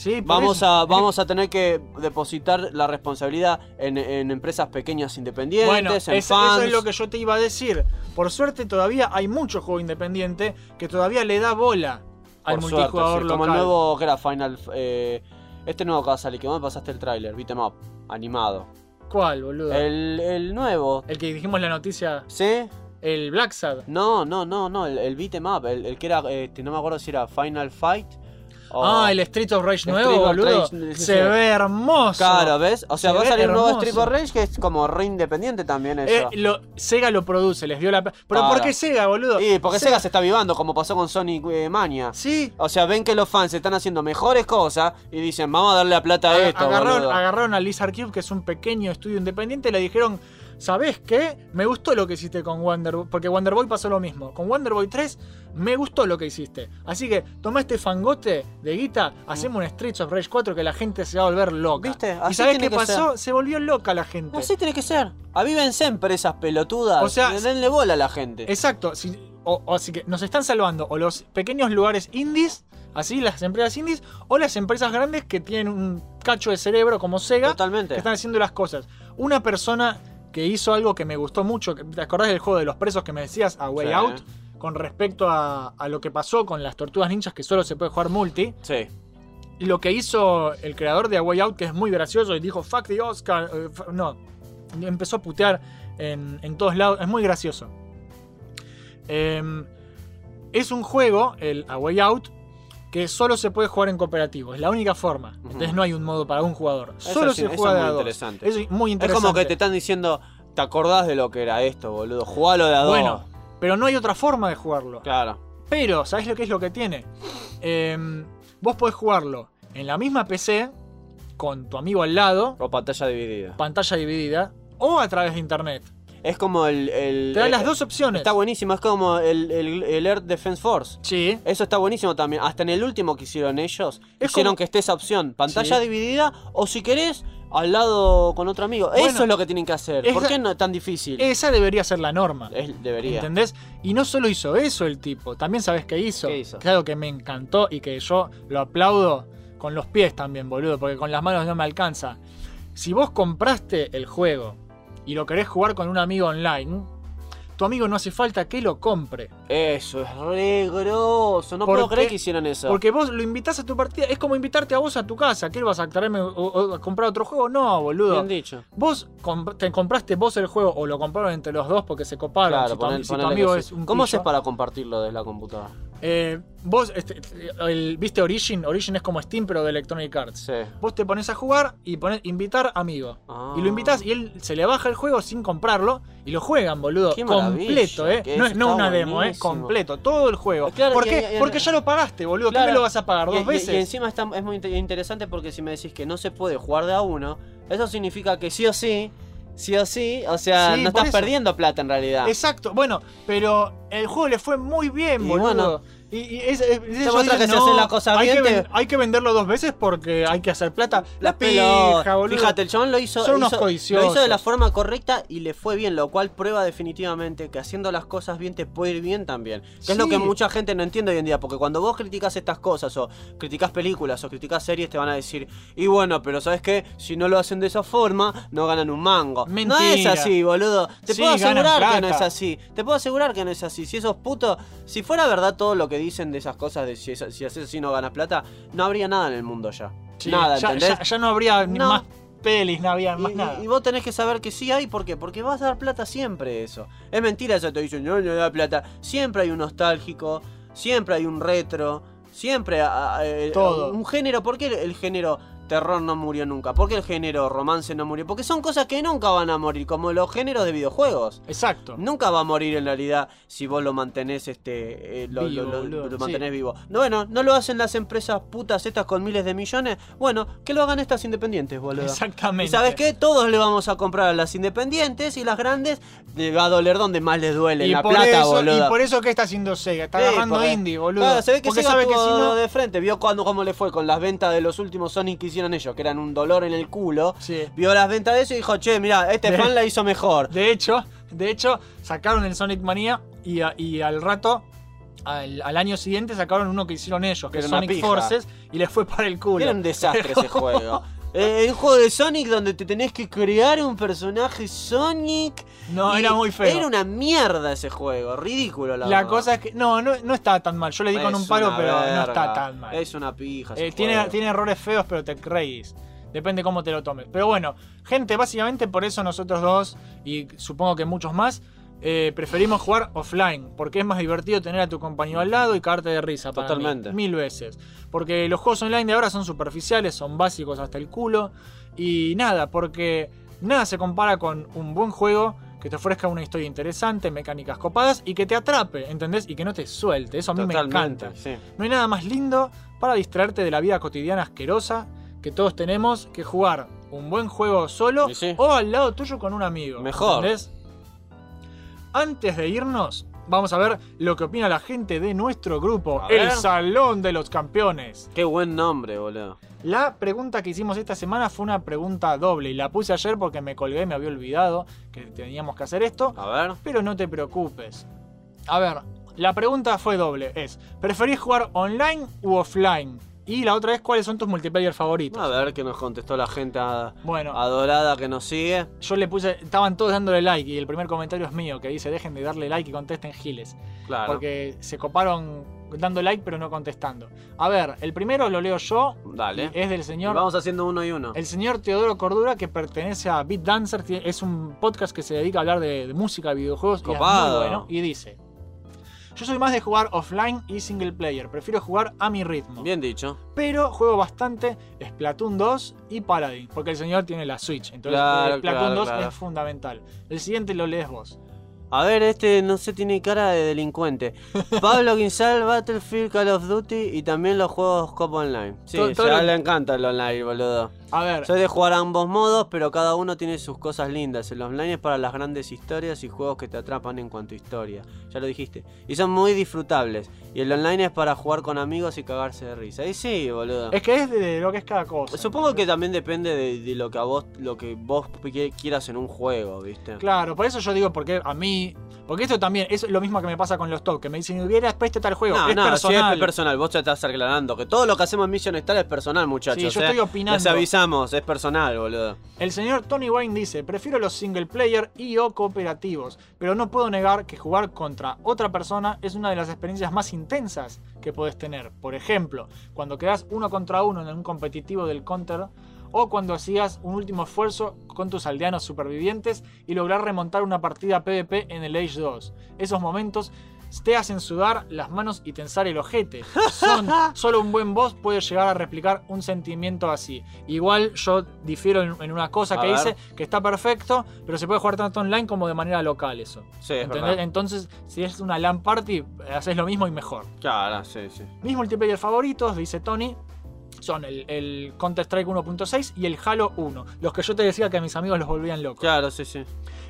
Speaker 1: Sí,
Speaker 2: vamos
Speaker 1: eso-
Speaker 2: a, vamos a tener que depositar la responsabilidad en, en empresas pequeñas independientes,
Speaker 1: Bueno,
Speaker 2: en
Speaker 1: eso, eso es lo que yo te iba a decir. Por suerte todavía hay mucho juego independiente que todavía le da bola al
Speaker 2: por suerte,
Speaker 1: multijugador
Speaker 2: sí,
Speaker 1: local.
Speaker 2: Como el nuevo que era Final. eh, este nuevo que va a salir, que vos me pasaste el tráiler, beat 'em up, animado.
Speaker 1: ¿Cuál, boludo? El...
Speaker 2: El, el nuevo.
Speaker 1: que dijimos la noticia,
Speaker 2: ¿Sí?
Speaker 1: el Black Sad.
Speaker 2: No, no, no, no, el, el beat 'em up, el, el que era, este, no me acuerdo si era Final Fight. O-
Speaker 1: Ah, el Street of Rage
Speaker 2: El
Speaker 1: nuevo,
Speaker 2: of
Speaker 1: boludo.
Speaker 2: Rage,
Speaker 1: Se
Speaker 2: sí.
Speaker 1: ve hermoso.
Speaker 2: Claro, ¿ves? O sea,
Speaker 1: Se
Speaker 2: va a salir un nuevo. Street of Rage que es como re independiente también
Speaker 1: Eh,
Speaker 2: eso.
Speaker 1: lo- Sega lo produce, les dio la... Pero
Speaker 2: Claro.
Speaker 1: ¿por qué Sega, boludo?
Speaker 2: Y porque Sega se está vivando, como pasó con Sonic eh, Mania.
Speaker 1: Sí.
Speaker 2: O sea, ven que los fans están haciendo mejores cosas y dicen, vamos a darle la plata a esto,
Speaker 1: agarraron,
Speaker 2: boludo.
Speaker 1: agarraron a Lizard Cube, que es un pequeño estudio independiente, y le dijeron, ¿sabés qué? Me gustó lo que hiciste con Wonder Boy, porque Wonder Boy pasó lo mismo. Con Wonder Boy 3 me gustó lo que hiciste. Así que toma este fangote de guita, hacemos un Streets of Rage 4 que la gente se va a volver loca.
Speaker 2: ¿Viste?
Speaker 1: ¿Y sabés qué pasó? Se volvió loca la gente.
Speaker 2: Así tiene que ser. Avívense empresas pelotudas.
Speaker 1: O sea,
Speaker 2: denle bola a la gente.
Speaker 1: Exacto. si- o, o así que nos están salvando o los pequeños lugares indies, así las empresas indies, o las empresas grandes que tienen un cacho de cerebro como Sega,
Speaker 2: Totalmente.
Speaker 1: que están haciendo las cosas. Una persona que hizo algo que me gustó mucho, ¿te acordás del juego de los presos que me decías, a Way
Speaker 2: Sí.
Speaker 1: Out? Con respecto a, a lo que pasó con las tortugas ninjas, que solo se puede jugar multi.
Speaker 2: Sí.
Speaker 1: Lo que hizo el creador de A Way Out, que es muy gracioso, y dijo, fuck the Oscar. eh, no, empezó a putear en, en todos lados. Es muy gracioso. Em, es un juego, el A Way Out, que solo se puede jugar en cooperativo. Es la única forma. Entonces no hay un modo para un jugador.
Speaker 2: Eso
Speaker 1: Solo
Speaker 2: sí,
Speaker 1: se juega
Speaker 2: es
Speaker 1: de
Speaker 2: muy
Speaker 1: a dos.
Speaker 2: interesante.
Speaker 1: Es muy
Speaker 2: Es
Speaker 1: interesante.
Speaker 2: como que te están diciendo, ¿te acordás de lo que era esto, boludo? Jugalo de a dos.
Speaker 1: Bueno, pero no hay otra forma de jugarlo.
Speaker 2: Claro.
Speaker 1: Pero, ¿sabés lo que es lo que tiene? Em, vos podés jugarlo en la misma PC, con tu amigo al lado,
Speaker 2: O pantalla dividida.
Speaker 1: pantalla dividida, o a través de internet.
Speaker 2: Es como el... el-
Speaker 1: Te da
Speaker 2: eh,
Speaker 1: las dos opciones.
Speaker 2: Está buenísimo, es como el, el, Air Defense Force.
Speaker 1: Sí.
Speaker 2: Eso está buenísimo también. Hasta en el último que hicieron ellos,
Speaker 1: Es
Speaker 2: hicieron
Speaker 1: como-
Speaker 2: que esté esa opción. Pantalla
Speaker 1: Sí.
Speaker 2: dividida o si querés, al lado con otro amigo.
Speaker 1: Bueno,
Speaker 2: Eso es lo que tienen que hacer. ¿Por
Speaker 1: esa-
Speaker 2: qué no es tan difícil?
Speaker 1: Esa debería ser la norma.
Speaker 2: Es- debería.
Speaker 1: ¿Entendés? Y no solo hizo eso el tipo, también sabes qué hizo.
Speaker 2: ¿Qué hizo?
Speaker 1: Claro que me encantó y que yo lo aplaudo con los pies también, boludo, porque con las manos no me alcanza. Si vos compraste el juego y lo querés jugar con un amigo online, tu amigo no hace falta que lo compre.
Speaker 2: Eso es re grosso. No
Speaker 1: ¿Por
Speaker 2: puedo creer que hicieron eso.
Speaker 1: Porque vos lo invitás a tu partida, es como invitarte a vos a tu casa. ¿Qué vas a traerme o- o a comprar otro juego? No, boludo.
Speaker 2: Bien dicho.
Speaker 1: Vos comp- te compraste vos el juego o lo compraron entre los dos porque se coparon.
Speaker 2: Claro,
Speaker 1: si tu,
Speaker 2: ponele-
Speaker 1: si tu
Speaker 2: ponele
Speaker 1: amigo es un
Speaker 2: ¿Cómo haces para compartirlo desde la computadora?
Speaker 1: Eh, vos, este, el- ¿viste Origin? Origin es como Steam, pero de Electronic Arts.
Speaker 2: Sí.
Speaker 1: Vos te pones a jugar y pones invitar amigo.
Speaker 2: Ah.
Speaker 1: Y lo invitas y él se le baja el juego sin comprarlo y lo juegan, boludo.
Speaker 2: Qué
Speaker 1: completo, ¿eh? No, es no una demo, ¿eh? Completo, todo el juego.
Speaker 2: Claro,
Speaker 1: ¿Por
Speaker 2: y-
Speaker 1: qué?
Speaker 2: y- y-
Speaker 1: Porque ya lo pagaste, boludo. ¿Qué
Speaker 2: Claro.
Speaker 1: me lo vas a pagar? ¿Dos veces?
Speaker 2: Y, encima está, es muy inte- interesante porque si me decís que no se puede jugar de a uno, eso significa que sí o sí, sí o sí, o sea,
Speaker 1: Sí,
Speaker 2: no estás
Speaker 1: eso.
Speaker 2: perdiendo plata en realidad.
Speaker 1: Exacto, bueno, pero el juego le fue muy bien,
Speaker 2: Y
Speaker 1: boludo.
Speaker 2: bueno,
Speaker 1: y, y es, es- ellos
Speaker 2: muestra que si haces la cosa
Speaker 1: hay,
Speaker 2: bien,
Speaker 1: que ven- hay que venderlo dos veces porque hay que hacer plata. La, pija, boludo.
Speaker 2: Fíjate, el chabón lo hizo,
Speaker 1: Son unos
Speaker 2: hizo- lo hizo de la forma correcta y le fue bien, lo cual prueba definitivamente que haciendo las cosas bien te puede ir bien también. Que es lo que mucha gente no entiende hoy en día, porque cuando vos criticas estas cosas o criticas películas o criticas series te van a decir, y bueno, pero ¿sabes qué? Si no lo hacen de esa forma, no ganan un mango. No es
Speaker 1: Mentira.
Speaker 2: así, boludo. Te
Speaker 1: Sí,
Speaker 2: puedo asegurar que no es así. Te puedo asegurar que no es así. Si esos putos, si fuera verdad todo lo que dicen de esas cosas, de si, si haces así no ganas plata, no habría nada en el mundo ya.
Speaker 1: Sí,
Speaker 2: nada,
Speaker 1: ya,
Speaker 2: ¿entendés?
Speaker 1: ya- ya no habría ni más pelis, no había más
Speaker 2: Y,
Speaker 1: nada.
Speaker 2: y- vos tenés que saber que sí hay, ¿por qué? Porque vas a dar plata siempre eso. Es mentira eso, te dicen, no, no da plata. Siempre hay un nostálgico, siempre hay un retro, siempre a- a- eh,
Speaker 1: Todo.
Speaker 2: un género. ¿Por qué el, el género terror no murió nunca? ¿Por qué el género romance no murió? Porque son cosas que nunca van a morir, como los géneros de videojuegos.
Speaker 1: Exacto.
Speaker 2: Nunca va a morir en realidad si vos lo mantenés este eh, lo,
Speaker 1: Vivo,
Speaker 2: lo- lo-
Speaker 1: boludo,
Speaker 2: lo mantenés
Speaker 1: sí.
Speaker 2: vivo. No, bueno, no lo hacen las empresas putas estas con miles de millones. Bueno, que lo hagan estas independientes, boludo.
Speaker 1: Exactamente.
Speaker 2: ¿Y sabes qué? Todos le vamos a comprar a las independientes y las grandes le va a doler donde más les duele,
Speaker 1: Y
Speaker 2: la
Speaker 1: por,
Speaker 2: plata,
Speaker 1: eso,
Speaker 2: boludo.
Speaker 1: y por eso que está haciendo Sega, está
Speaker 2: Sí,
Speaker 1: agarrando
Speaker 2: porque-
Speaker 1: indie, boludo.
Speaker 2: Claro, se ve que Sega
Speaker 1: sabe que si no.
Speaker 2: de frente, vio cuando, cómo le fue con las ventas de los últimos Sonic que hicieron ellos, que eran un dolor en el culo.
Speaker 1: Sí.
Speaker 2: Vio las ventas de eso y dijo, che, mira, este
Speaker 1: De-
Speaker 2: fan la hizo mejor.
Speaker 1: De hecho, de hecho, sacaron el Sonic Mania y, a- y al rato, al, al año siguiente, sacaron uno que hicieron ellos, que es Sonic. Forces, y les fue para el culo.
Speaker 2: Era un desastre ese juego. Eh, un juego de Sonic donde te tenés que crear un personaje Sonic.
Speaker 1: No,
Speaker 2: y
Speaker 1: era muy feo.
Speaker 2: Era una mierda ese juego, ridículo la,
Speaker 1: La
Speaker 2: verdad.
Speaker 1: cosa es que. No, no, no está tan mal. Yo le di con un palo, pero no está tan mal.
Speaker 2: Es una pija.
Speaker 1: Eh, tiene, tiene errores feos, pero te reís. Depende cómo te lo tomes. Pero bueno, gente, básicamente por eso nosotros dos, y supongo que muchos más, eh, preferimos jugar offline. Porque es más divertido tener a tu compañero al lado y cagarte de risa. para mí.
Speaker 2: Totalmente.
Speaker 1: mil veces. Porque los juegos online de ahora son superficiales, son básicos hasta el culo. Y nada, porque nada se compara con un buen juego que te ofrezca una historia interesante, mecánicas copadas y que te atrape, ¿entendés? Y que no te suelte. Eso a mí me encanta.
Speaker 2: sí.
Speaker 1: No hay nada más lindo para distraerte de la vida cotidiana asquerosa que todos tenemos que jugar un buen juego solo
Speaker 2: sí.
Speaker 1: o al lado tuyo con un amigo.
Speaker 2: Mejor.
Speaker 1: ¿entendés? Antes de irnos, vamos a ver lo que opina la gente de nuestro grupo, el. Salón de los Campeones.
Speaker 2: Qué buen nombre, boludo.
Speaker 1: La pregunta que hicimos esta semana fue una pregunta doble y la puse ayer porque me colgué, me había olvidado que teníamos que hacer esto.
Speaker 2: A ver.
Speaker 1: Pero no te preocupes. A ver, la pregunta fue doble. Es, ¿preferís jugar online u offline? Y la otra es, ¿cuáles son tus multiplayer favoritos?
Speaker 2: A ver qué nos contestó la gente a-
Speaker 1: Bueno,
Speaker 2: adorada que nos sigue.
Speaker 1: yo le puse, estaban todos dándole like y el primer comentario es mío, que dice, dejen de darle like y contesten giles.
Speaker 2: Claro.
Speaker 1: Porque se coparon dando like pero no contestando. A ver, el primero lo leo yo.
Speaker 2: Dale.
Speaker 1: Es del señor...
Speaker 2: vamos haciendo uno y uno.
Speaker 1: El señor Teodoro Cordura, que pertenece a Beat Dancer, es un podcast que se dedica a hablar de, de música, videojuegos, y es muy
Speaker 2: Copado.
Speaker 1: bueno. Y dice: Yo soy más de jugar offline y single player, prefiero jugar a mi ritmo.
Speaker 2: Bien dicho.
Speaker 1: Pero juego bastante Splatoon 2 y Paladin, porque el señor tiene la Switch. Entonces,
Speaker 2: Claro,
Speaker 1: eh, Splatoon
Speaker 2: claro,
Speaker 1: 2
Speaker 2: claro.
Speaker 1: es fundamental. El siguiente lo lees vos.
Speaker 2: A ver, este no sé, tiene cara de delincuente. Pablo Guinzal, Battlefield, Call of Duty y también los juegos Cop Online. Sí,
Speaker 1: Todo- todo
Speaker 2: ya
Speaker 1: lo-
Speaker 2: le encanta el online, boludo.
Speaker 1: A ver,
Speaker 2: Soy de jugar a ambos modos, pero cada uno tiene sus cosas lindas. El online es para las grandes historias y juegos que te atrapan en cuanto a historia. Ya lo dijiste. Y son muy disfrutables. Y el online es para jugar con amigos y cagarse de risa. Y sí, boludo.
Speaker 1: es que es de lo que es cada cosa.
Speaker 2: Supongo que también depende de, de lo que a vos, lo que vos qui- quieras en un juego, ¿viste?
Speaker 1: Claro, por eso yo digo, porque a mí. Porque esto también es lo mismo que me pasa con los top, que me dicen, hubieras puesto tal juego.
Speaker 2: No,
Speaker 1: es
Speaker 2: no,
Speaker 1: personal.
Speaker 2: es personal. Vos te estás aclarando que todo lo que hacemos en Mission Star es personal, muchachos.
Speaker 1: Sí, yo estoy opinando.
Speaker 2: Les avisamos, es personal, boludo.
Speaker 1: El señor Tony Wayne dice, prefiero los single player y o cooperativos, pero no puedo negar que jugar contra otra persona es una de las experiencias más intensas que puedes tener. Por ejemplo, cuando quedas uno contra uno en un competitivo del Counter, o cuando hacías un último esfuerzo con tus aldeanos supervivientes y lograr remontar una partida PvP en el Age 2. Esos momentos te hacen sudar las manos y tensar el ojete. Son, solo un buen boss puede llegar a replicar un sentimiento así. Igual yo difiero en, en una cosa
Speaker 2: A
Speaker 1: que
Speaker 2: ver.
Speaker 1: dice que está perfecto, pero se puede jugar tanto online como de manera local eso. Entonces, si es una LAN party, haces lo mismo y mejor.
Speaker 2: Claro, sí, sí.
Speaker 1: Mis multiplayer favoritos, dice Tony, son el, el Counter-Strike 1.6 y el Halo 1. Los que yo te decía que a mis amigos los volvían locos.
Speaker 2: Claro, sí, sí.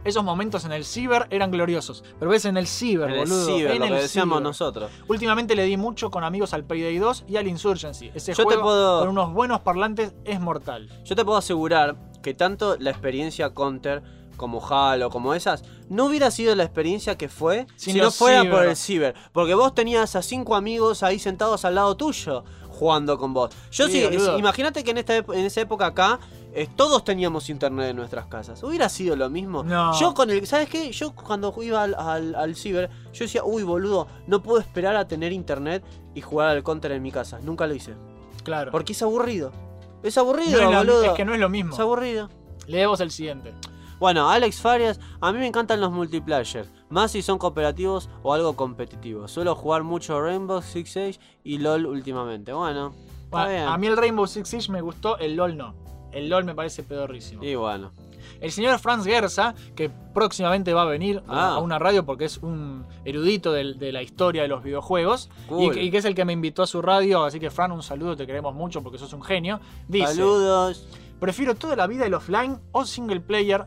Speaker 1: Esos momentos en el ciber eran gloriosos. Pero ves en el ciber,
Speaker 2: En el
Speaker 1: boludo.
Speaker 2: ciber,
Speaker 1: en
Speaker 2: lo
Speaker 1: el
Speaker 2: que decíamos
Speaker 1: ciber.
Speaker 2: nosotros.
Speaker 1: Últimamente le di mucho con amigos al Payday 2 y al Insurgency. Ese
Speaker 2: Yo te
Speaker 1: juego
Speaker 2: puedo-
Speaker 1: con unos buenos parlantes es mortal.
Speaker 2: Yo te puedo asegurar que tanto la experiencia Counter como Halo, como esas, no hubiera sido la experiencia que fue si no fuera
Speaker 1: ciber.
Speaker 2: por el ciber. Porque vos tenías a cinco amigos ahí sentados al lado tuyo jugando con vos. Yo
Speaker 1: Sí,
Speaker 2: imagínate que en, esta, en esa época acá eh, todos teníamos internet en nuestras casas. ¿Hubiera sido lo mismo?
Speaker 1: No.
Speaker 2: Yo con el, ¿sabes qué? Yo cuando iba al, al, al ciber, yo decía, uy boludo, no puedo esperar a tener internet y jugar al counter en mi casa. Nunca lo hice.
Speaker 1: Claro.
Speaker 2: Porque es aburrido. Es
Speaker 1: No
Speaker 2: aburrido,
Speaker 1: es,
Speaker 2: boludo.
Speaker 1: es que no es lo mismo.
Speaker 2: Es aburrido.
Speaker 1: Leemos el siguiente.
Speaker 2: Bueno, Alex Farias, a mí me encantan los multiplayer, más si son cooperativos o algo competitivo. Suelo jugar mucho Rainbow Six Siege y LOL últimamente. Bueno, está
Speaker 1: Bueno,
Speaker 2: bien.
Speaker 1: a mí el Rainbow Six Siege me gustó, el LOL no. El LOL me parece pedorrísimo.
Speaker 2: Y bueno.
Speaker 1: El señor Franz Gersa, que próximamente va a venir a-
Speaker 2: Ah.
Speaker 1: a una radio porque es un erudito de, la historia de los videojuegos
Speaker 2: Cool.
Speaker 1: y, que- y que es el que me invitó a su radio, así que Fran, un saludo, te queremos mucho porque sos un genio. Dice,
Speaker 2: Saludos.
Speaker 1: prefiero toda la vida el offline o single player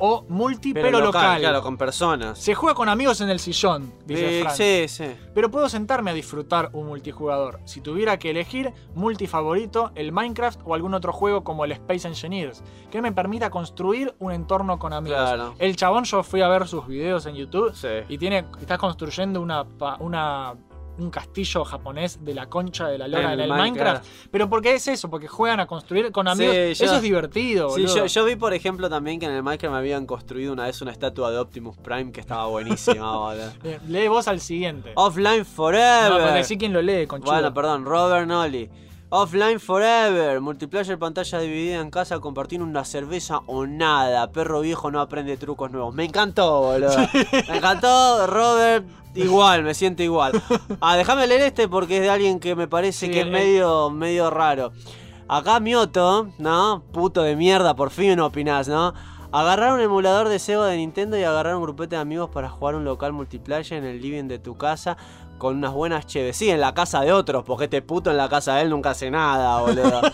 Speaker 1: o multi pero,
Speaker 2: Pero,
Speaker 1: local.
Speaker 2: local, claro, con personas.
Speaker 1: Se juega con amigos en el sillón, dice
Speaker 2: Eh,
Speaker 1: Fran.
Speaker 2: sí, sí.
Speaker 1: Pero puedo sentarme a disfrutar un multijugador. Si tuviera que elegir, multi favorito, el Minecraft o algún otro juego como el Space Engineers, que me permita construir un entorno con amigos.
Speaker 2: Claro.
Speaker 1: El chabón, yo fui a ver sus videos en YouTube
Speaker 2: Sí.
Speaker 1: y tiene, está construyendo una, una un castillo japonés de la concha de la lora
Speaker 2: En
Speaker 1: el
Speaker 2: Minecraft.
Speaker 1: Minecraft. Pero porque es eso, porque juegan a construir con amigos.
Speaker 2: Sí, yo-
Speaker 1: eso es divertido,
Speaker 2: Sí, yo, yo vi, por ejemplo, también que en el Minecraft me habían construido una vez una estatua de Optimus Prime que estaba buenísima,
Speaker 1: Lee vos al siguiente.
Speaker 2: Offline
Speaker 1: no,
Speaker 2: Forever.
Speaker 1: decí quién lo lee, conchudo.
Speaker 2: Bueno, perdón, Robert Nolly. Offline Forever, multiplayer pantalla dividida en casa, compartir una cerveza o nada. Perro viejo no aprende trucos nuevos. Me encantó, boludo. Me encantó, Robert. Igual, me siento igual. Ah, déjame leer este porque es de alguien que me parece
Speaker 1: Sí,
Speaker 2: que es
Speaker 1: eh.
Speaker 2: medio, medio raro. Acá Mioto, ¿no? Puto de mierda, por fin no opinás, ¿no? Agarrar un emulador de Sega de Nintendo y agarrar un grupete de amigos para jugar un local multiplayer en el living de tu casa con unas buenas cheves. Sí, en la casa de otros, porque este puto en la casa de él nunca hace nada, boludo.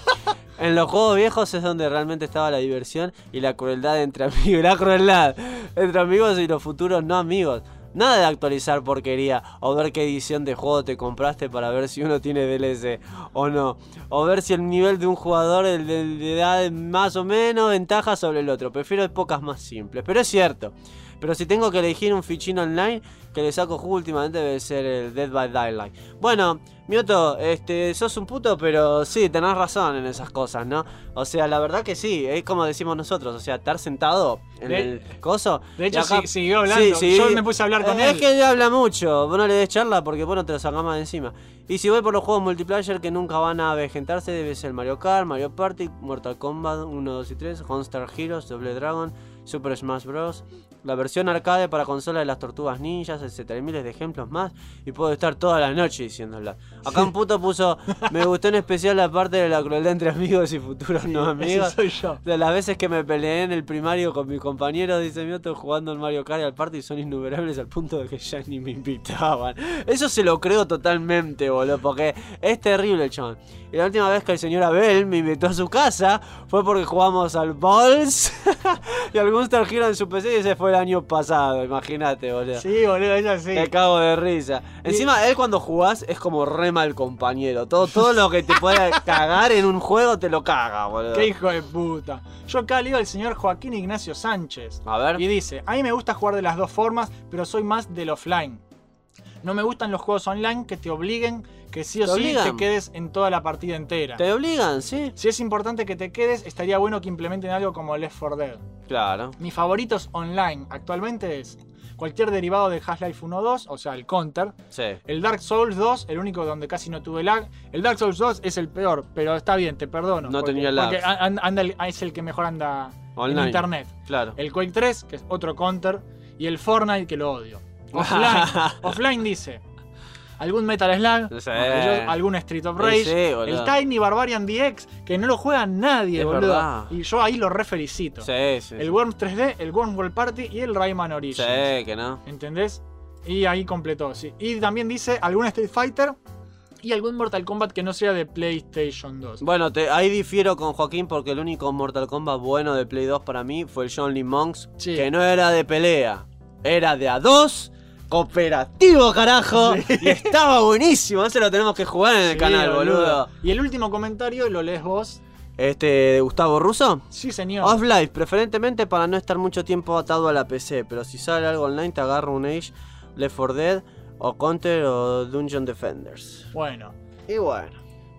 Speaker 2: En los juegos viejos es donde realmente estaba la diversión y la crueldad entre amigos. La crueldad entre amigos y los futuros no amigos. Nada de actualizar porquería o ver qué edición de juego te compraste para ver si uno tiene DLC o no. O ver si el nivel de un jugador le da más o menos ventaja sobre el otro. Prefiero épocas más simples. Pero es cierto. Pero si tengo que elegir un fichín online que le saco jugo últimamente debe ser el Dead by Daylight. Bueno, Mioto, este, sos un puto, pero sí, tenés razón en esas cosas, ¿no? O sea, la verdad que sí, es como decimos nosotros, o sea, estar sentado en
Speaker 1: De-
Speaker 2: el coso.
Speaker 1: de hecho, sí- siguió hablando. Yo me puse a hablar con
Speaker 2: Eh,
Speaker 1: él.
Speaker 2: Es que él habla mucho, vos no le des charla porque vos no te lo sacás más de encima. Y si voy por los juegos multiplayer que nunca van a avejentarse, debe ser Mario Kart, Mario Party, Mortal Kombat 1, 2 y 3, Monster Heroes, Double Dragon, Super Smash Bros. La versión arcade para consola de las tortugas ninjas, etc. Hay miles de ejemplos más y puedo estar toda la noche diciéndola. Acá un puto puso, me gustó en especial la parte de la crueldad entre amigos y futuros no amigos.
Speaker 1: soy yo.
Speaker 2: De las veces que me peleé en el primario con mis compañeros, dice Mioto, jugando al Mario Kart y al party son innumerables al punto de que ya ni me invitaban. Eso se lo creo totalmente, boludo, porque es terrible chabón. Y la última vez que el señor Abel me invitó a su casa fue porque jugamos al Balls y al Monster Hero en su PC y ese fue el año pasado, imagínate, boludo.
Speaker 1: Sí, boludo, es así.
Speaker 2: Te cago de risa. Encima, él cuando jugás es como re mal compañero. Todo, todo lo que te pueda cagar en un juego te lo caga, boludo.
Speaker 1: Qué hijo de puta. Yo acá leo al señor Joaquín Ignacio Sánchez.
Speaker 2: A ver.
Speaker 1: Y dice, a mí me gusta jugar de las dos formas, pero soy más del offline. No me gustan los juegos online que te obliguen que sí o
Speaker 2: ¿Te
Speaker 1: sí
Speaker 2: obligan?
Speaker 1: te quedes en toda la partida entera.
Speaker 2: Te obligan, sí.
Speaker 1: Si es importante que te quedes, estaría bueno que implementen algo como Left 4 Dead.
Speaker 2: Claro.
Speaker 1: Mis favoritos online actualmente es cualquier derivado de Half-Life 1 2, o sea, el Counter.
Speaker 2: Sí.
Speaker 1: El Dark Souls 2, el único donde casi no tuve lag. El Dark Souls 2 es el peor, pero está bien, te perdono.
Speaker 2: No
Speaker 1: porque-
Speaker 2: tenía lag.
Speaker 1: Porque an- anda el- es el que mejor anda
Speaker 2: Online.
Speaker 1: en internet.
Speaker 2: Claro.
Speaker 1: El Quake 3, que es otro Counter. Y el Fortnite, que lo odio. Offline, offline dice. Algún Metal Slug, algún Street of Rage,
Speaker 2: sí,
Speaker 1: el Tiny Barbarian DX, que no lo juega nadie,
Speaker 2: Es
Speaker 1: boludo.
Speaker 2: verdad.
Speaker 1: Y yo ahí lo refelicito.
Speaker 2: Sí, sí.
Speaker 1: El Worms 3D, el Worms World Party y el Rayman Origins.
Speaker 2: Sí, que no.
Speaker 1: ¿Entendés? Y ahí completó, sí. Y también dice algún Street Fighter y algún Mortal Kombat que no sea de PlayStation 2.
Speaker 2: Bueno, te- ahí difiero con Joaquín porque el único Mortal Kombat bueno de Play 2 para mí fue el John Lee Monks,
Speaker 1: Sí.
Speaker 2: que no era de pelea, era de a dos, cooperativo, carajo, y estaba buenísimo. Ese lo tenemos que jugar en el
Speaker 1: Sí,
Speaker 2: canal, boludo.
Speaker 1: Y el último comentario lo lees vos.
Speaker 2: Este, de Gustavo Russo.
Speaker 1: Sí, señor.
Speaker 2: Off-Life, preferentemente para no estar mucho tiempo atado a la PC, pero si sale algo online te agarro un Age, Left 4 Dead, o Counter o Dungeon Defenders.
Speaker 1: Bueno,
Speaker 2: Y bueno,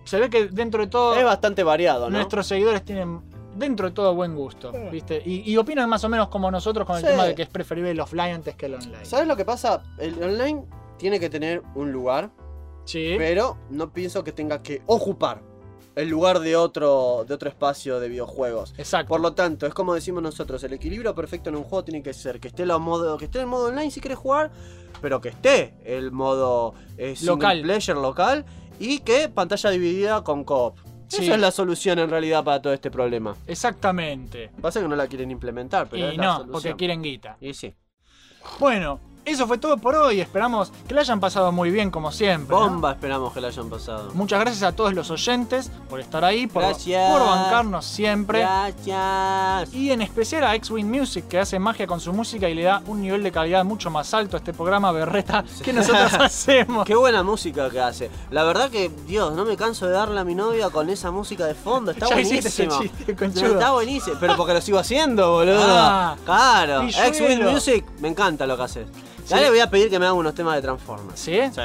Speaker 1: se ve que dentro de todo
Speaker 2: es bastante variado, ¿no?
Speaker 1: nuestros seguidores tienen dentro de todo buen gusto, ¿viste? Y, y opinan más o menos como nosotros con el
Speaker 2: Sí.
Speaker 1: tema de que es preferible el offline antes que el online.
Speaker 2: ¿Sabes lo que pasa? El online tiene que tener un lugar,
Speaker 1: Sí.
Speaker 2: pero no pienso que tenga que ocupar el lugar de otro, de otro espacio de videojuegos.
Speaker 1: Exacto.
Speaker 2: Por lo tanto, es como decimos nosotros, el equilibrio perfecto en un juego tiene que ser que esté, la modo, que esté el modo online si quieres jugar, pero que esté el modo eh, single
Speaker 1: Local.
Speaker 2: player local y que pantalla dividida con co-op.
Speaker 1: Sí.
Speaker 2: Esa es la solución en realidad para todo este problema.
Speaker 1: Exactamente.
Speaker 2: Pasa que no la quieren implementar, pero
Speaker 1: Y
Speaker 2: es la
Speaker 1: no,
Speaker 2: solución.
Speaker 1: porque quieren guita.
Speaker 2: Y sí.
Speaker 1: Bueno, eso fue todo por hoy. Esperamos que la hayan pasado muy bien como siempre. ¿no?
Speaker 2: Bomba esperamos que la hayan pasado.
Speaker 1: Muchas gracias a todos los oyentes por estar ahí, por,
Speaker 2: Gracias.
Speaker 1: por bancarnos siempre.
Speaker 2: Gracias.
Speaker 1: Y en especial a X-Wing Music, que hace magia con su música y le da un nivel de calidad mucho más alto a este programa berreta que nosotros hacemos.
Speaker 2: Qué buena música que hace. La verdad que, Dios, no me canso de darle a mi novia con esa música de fondo. Está
Speaker 1: Ya hiciste ese
Speaker 2: buenísimo.
Speaker 1: chiste, conchudo.
Speaker 2: Está buenísimo. Pero porque lo sigo haciendo, boludo.
Speaker 1: Ah,
Speaker 2: claro. X-Wing Music, me encanta lo que hace. Ya
Speaker 1: Sí.
Speaker 2: le voy a pedir que me haga unos temas de Transformers.
Speaker 1: ¿Sí?
Speaker 2: Sí.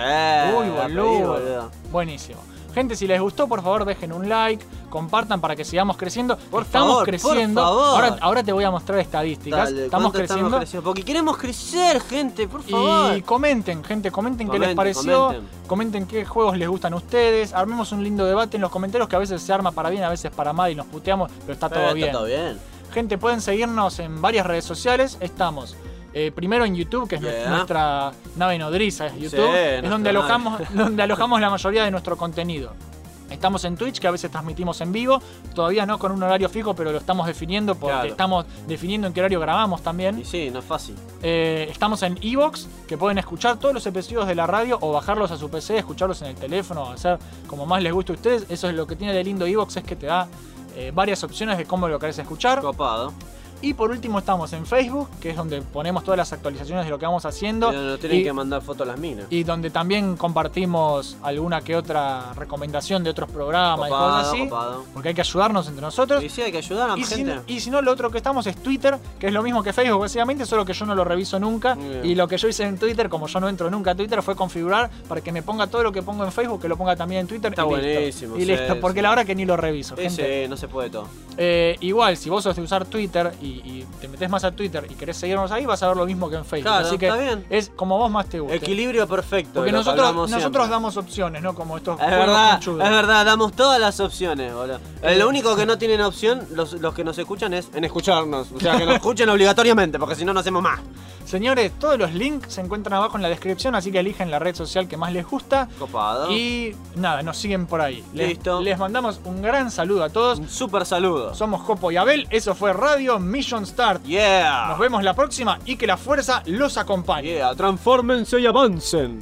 Speaker 1: Uy,
Speaker 2: pedir,
Speaker 1: boludo. Buenísimo. Gente, si les gustó, por favor, dejen un like, compartan para que sigamos creciendo.
Speaker 2: Por
Speaker 1: estamos
Speaker 2: favor, por
Speaker 1: creciendo.
Speaker 2: favor.
Speaker 1: Ahora, ahora te voy a mostrar estadísticas.
Speaker 2: Dale,
Speaker 1: estamos
Speaker 2: ¿cuánto
Speaker 1: creciendo.
Speaker 2: creciendo? Porque queremos crecer, gente, por favor.
Speaker 1: Y comenten, gente, comenten qué les pareció,
Speaker 2: comenten.
Speaker 1: comenten qué juegos les gustan a ustedes, armemos un lindo debate en los comentarios que a veces se arma para bien, a veces para mal y nos puteamos, pero está todo
Speaker 2: Eh,
Speaker 1: bien.
Speaker 2: Está todo bien.
Speaker 1: Gente, pueden seguirnos en varias redes sociales. Estamos eh, primero en YouTube, que es
Speaker 2: Yeah.
Speaker 1: nuestra nave nodriza, es YouTube.
Speaker 2: Sí,
Speaker 1: es donde
Speaker 2: nave.
Speaker 1: alojamos, donde alojamos la mayoría de nuestro contenido. Estamos en Twitch, que a veces transmitimos en vivo. Todavía no con un horario fijo, pero lo estamos definiendo porque
Speaker 2: Claro.
Speaker 1: estamos definiendo en qué horario grabamos también.
Speaker 2: Y sí, no es fácil.
Speaker 1: Eh, estamos en Evox, que pueden escuchar todos los episodios de la radio o bajarlos a su PC, escucharlos en el teléfono, hacer como más les guste a ustedes. Eso es lo que tiene de lindo Evox, es que te da eh, varias opciones de cómo lo querés escuchar.
Speaker 2: Copado.
Speaker 1: Y por último estamos en Facebook, que es donde ponemos todas las actualizaciones de lo que vamos haciendo.
Speaker 2: Pero no tienen
Speaker 1: y,
Speaker 2: que mandar fotos las minas.
Speaker 1: y donde también compartimos alguna que otra recomendación de otros programas y
Speaker 2: Copado,
Speaker 1: cosas así.
Speaker 2: copado.
Speaker 1: Porque hay que ayudarnos entre nosotros.
Speaker 2: Y sí, hay que ayudar a la
Speaker 1: Y si,
Speaker 2: gente.
Speaker 1: y si no, lo otro que estamos es Twitter, que es lo mismo que Facebook, básicamente, solo que yo no lo reviso nunca. Y lo que yo hice en Twitter, como yo no entro nunca a Twitter, fue configurar para que me ponga todo lo que pongo en Facebook, que lo ponga también en Twitter.
Speaker 2: Está
Speaker 1: y listo.
Speaker 2: buenísimo,
Speaker 1: Y
Speaker 2: sí,
Speaker 1: listo, porque
Speaker 2: sí.
Speaker 1: la verdad que ni lo reviso,
Speaker 2: Sí,
Speaker 1: gente.
Speaker 2: sí, no se puede todo.
Speaker 1: Eh, igual, si vos sos de usar Twitter y, y te metes más a Twitter y querés seguirnos ahí, vas a ver lo mismo que en Facebook.
Speaker 2: Claro,
Speaker 1: Así que
Speaker 2: está bien.
Speaker 1: es como vos más te guste.
Speaker 2: Equilibrio perfecto.
Speaker 1: Porque nosotros, nosotros
Speaker 2: siempre.
Speaker 1: damos opciones, ¿no? Como estos
Speaker 2: Es verdad, es verdad, damos todas las opciones, boludo. Eh, lo único que no tienen opción, los, los que nos escuchan, es en escucharnos. O sea, que nos escuchen obligatoriamente, porque si no, no hacemos más.
Speaker 1: Señores, todos los links se encuentran abajo en la descripción, así que eligen la red social que más les gusta.
Speaker 2: Copado.
Speaker 1: Y nada, nos siguen por ahí. Les,
Speaker 2: Listo.
Speaker 1: les mandamos un gran saludo a todos.
Speaker 2: Un super saludo.
Speaker 1: Somos Jopo y Abel, eso fue Radio Mission Start.
Speaker 2: Yeah.
Speaker 1: Nos vemos la próxima y que la fuerza los acompañe.
Speaker 2: Yeah, transfórmense y avancen.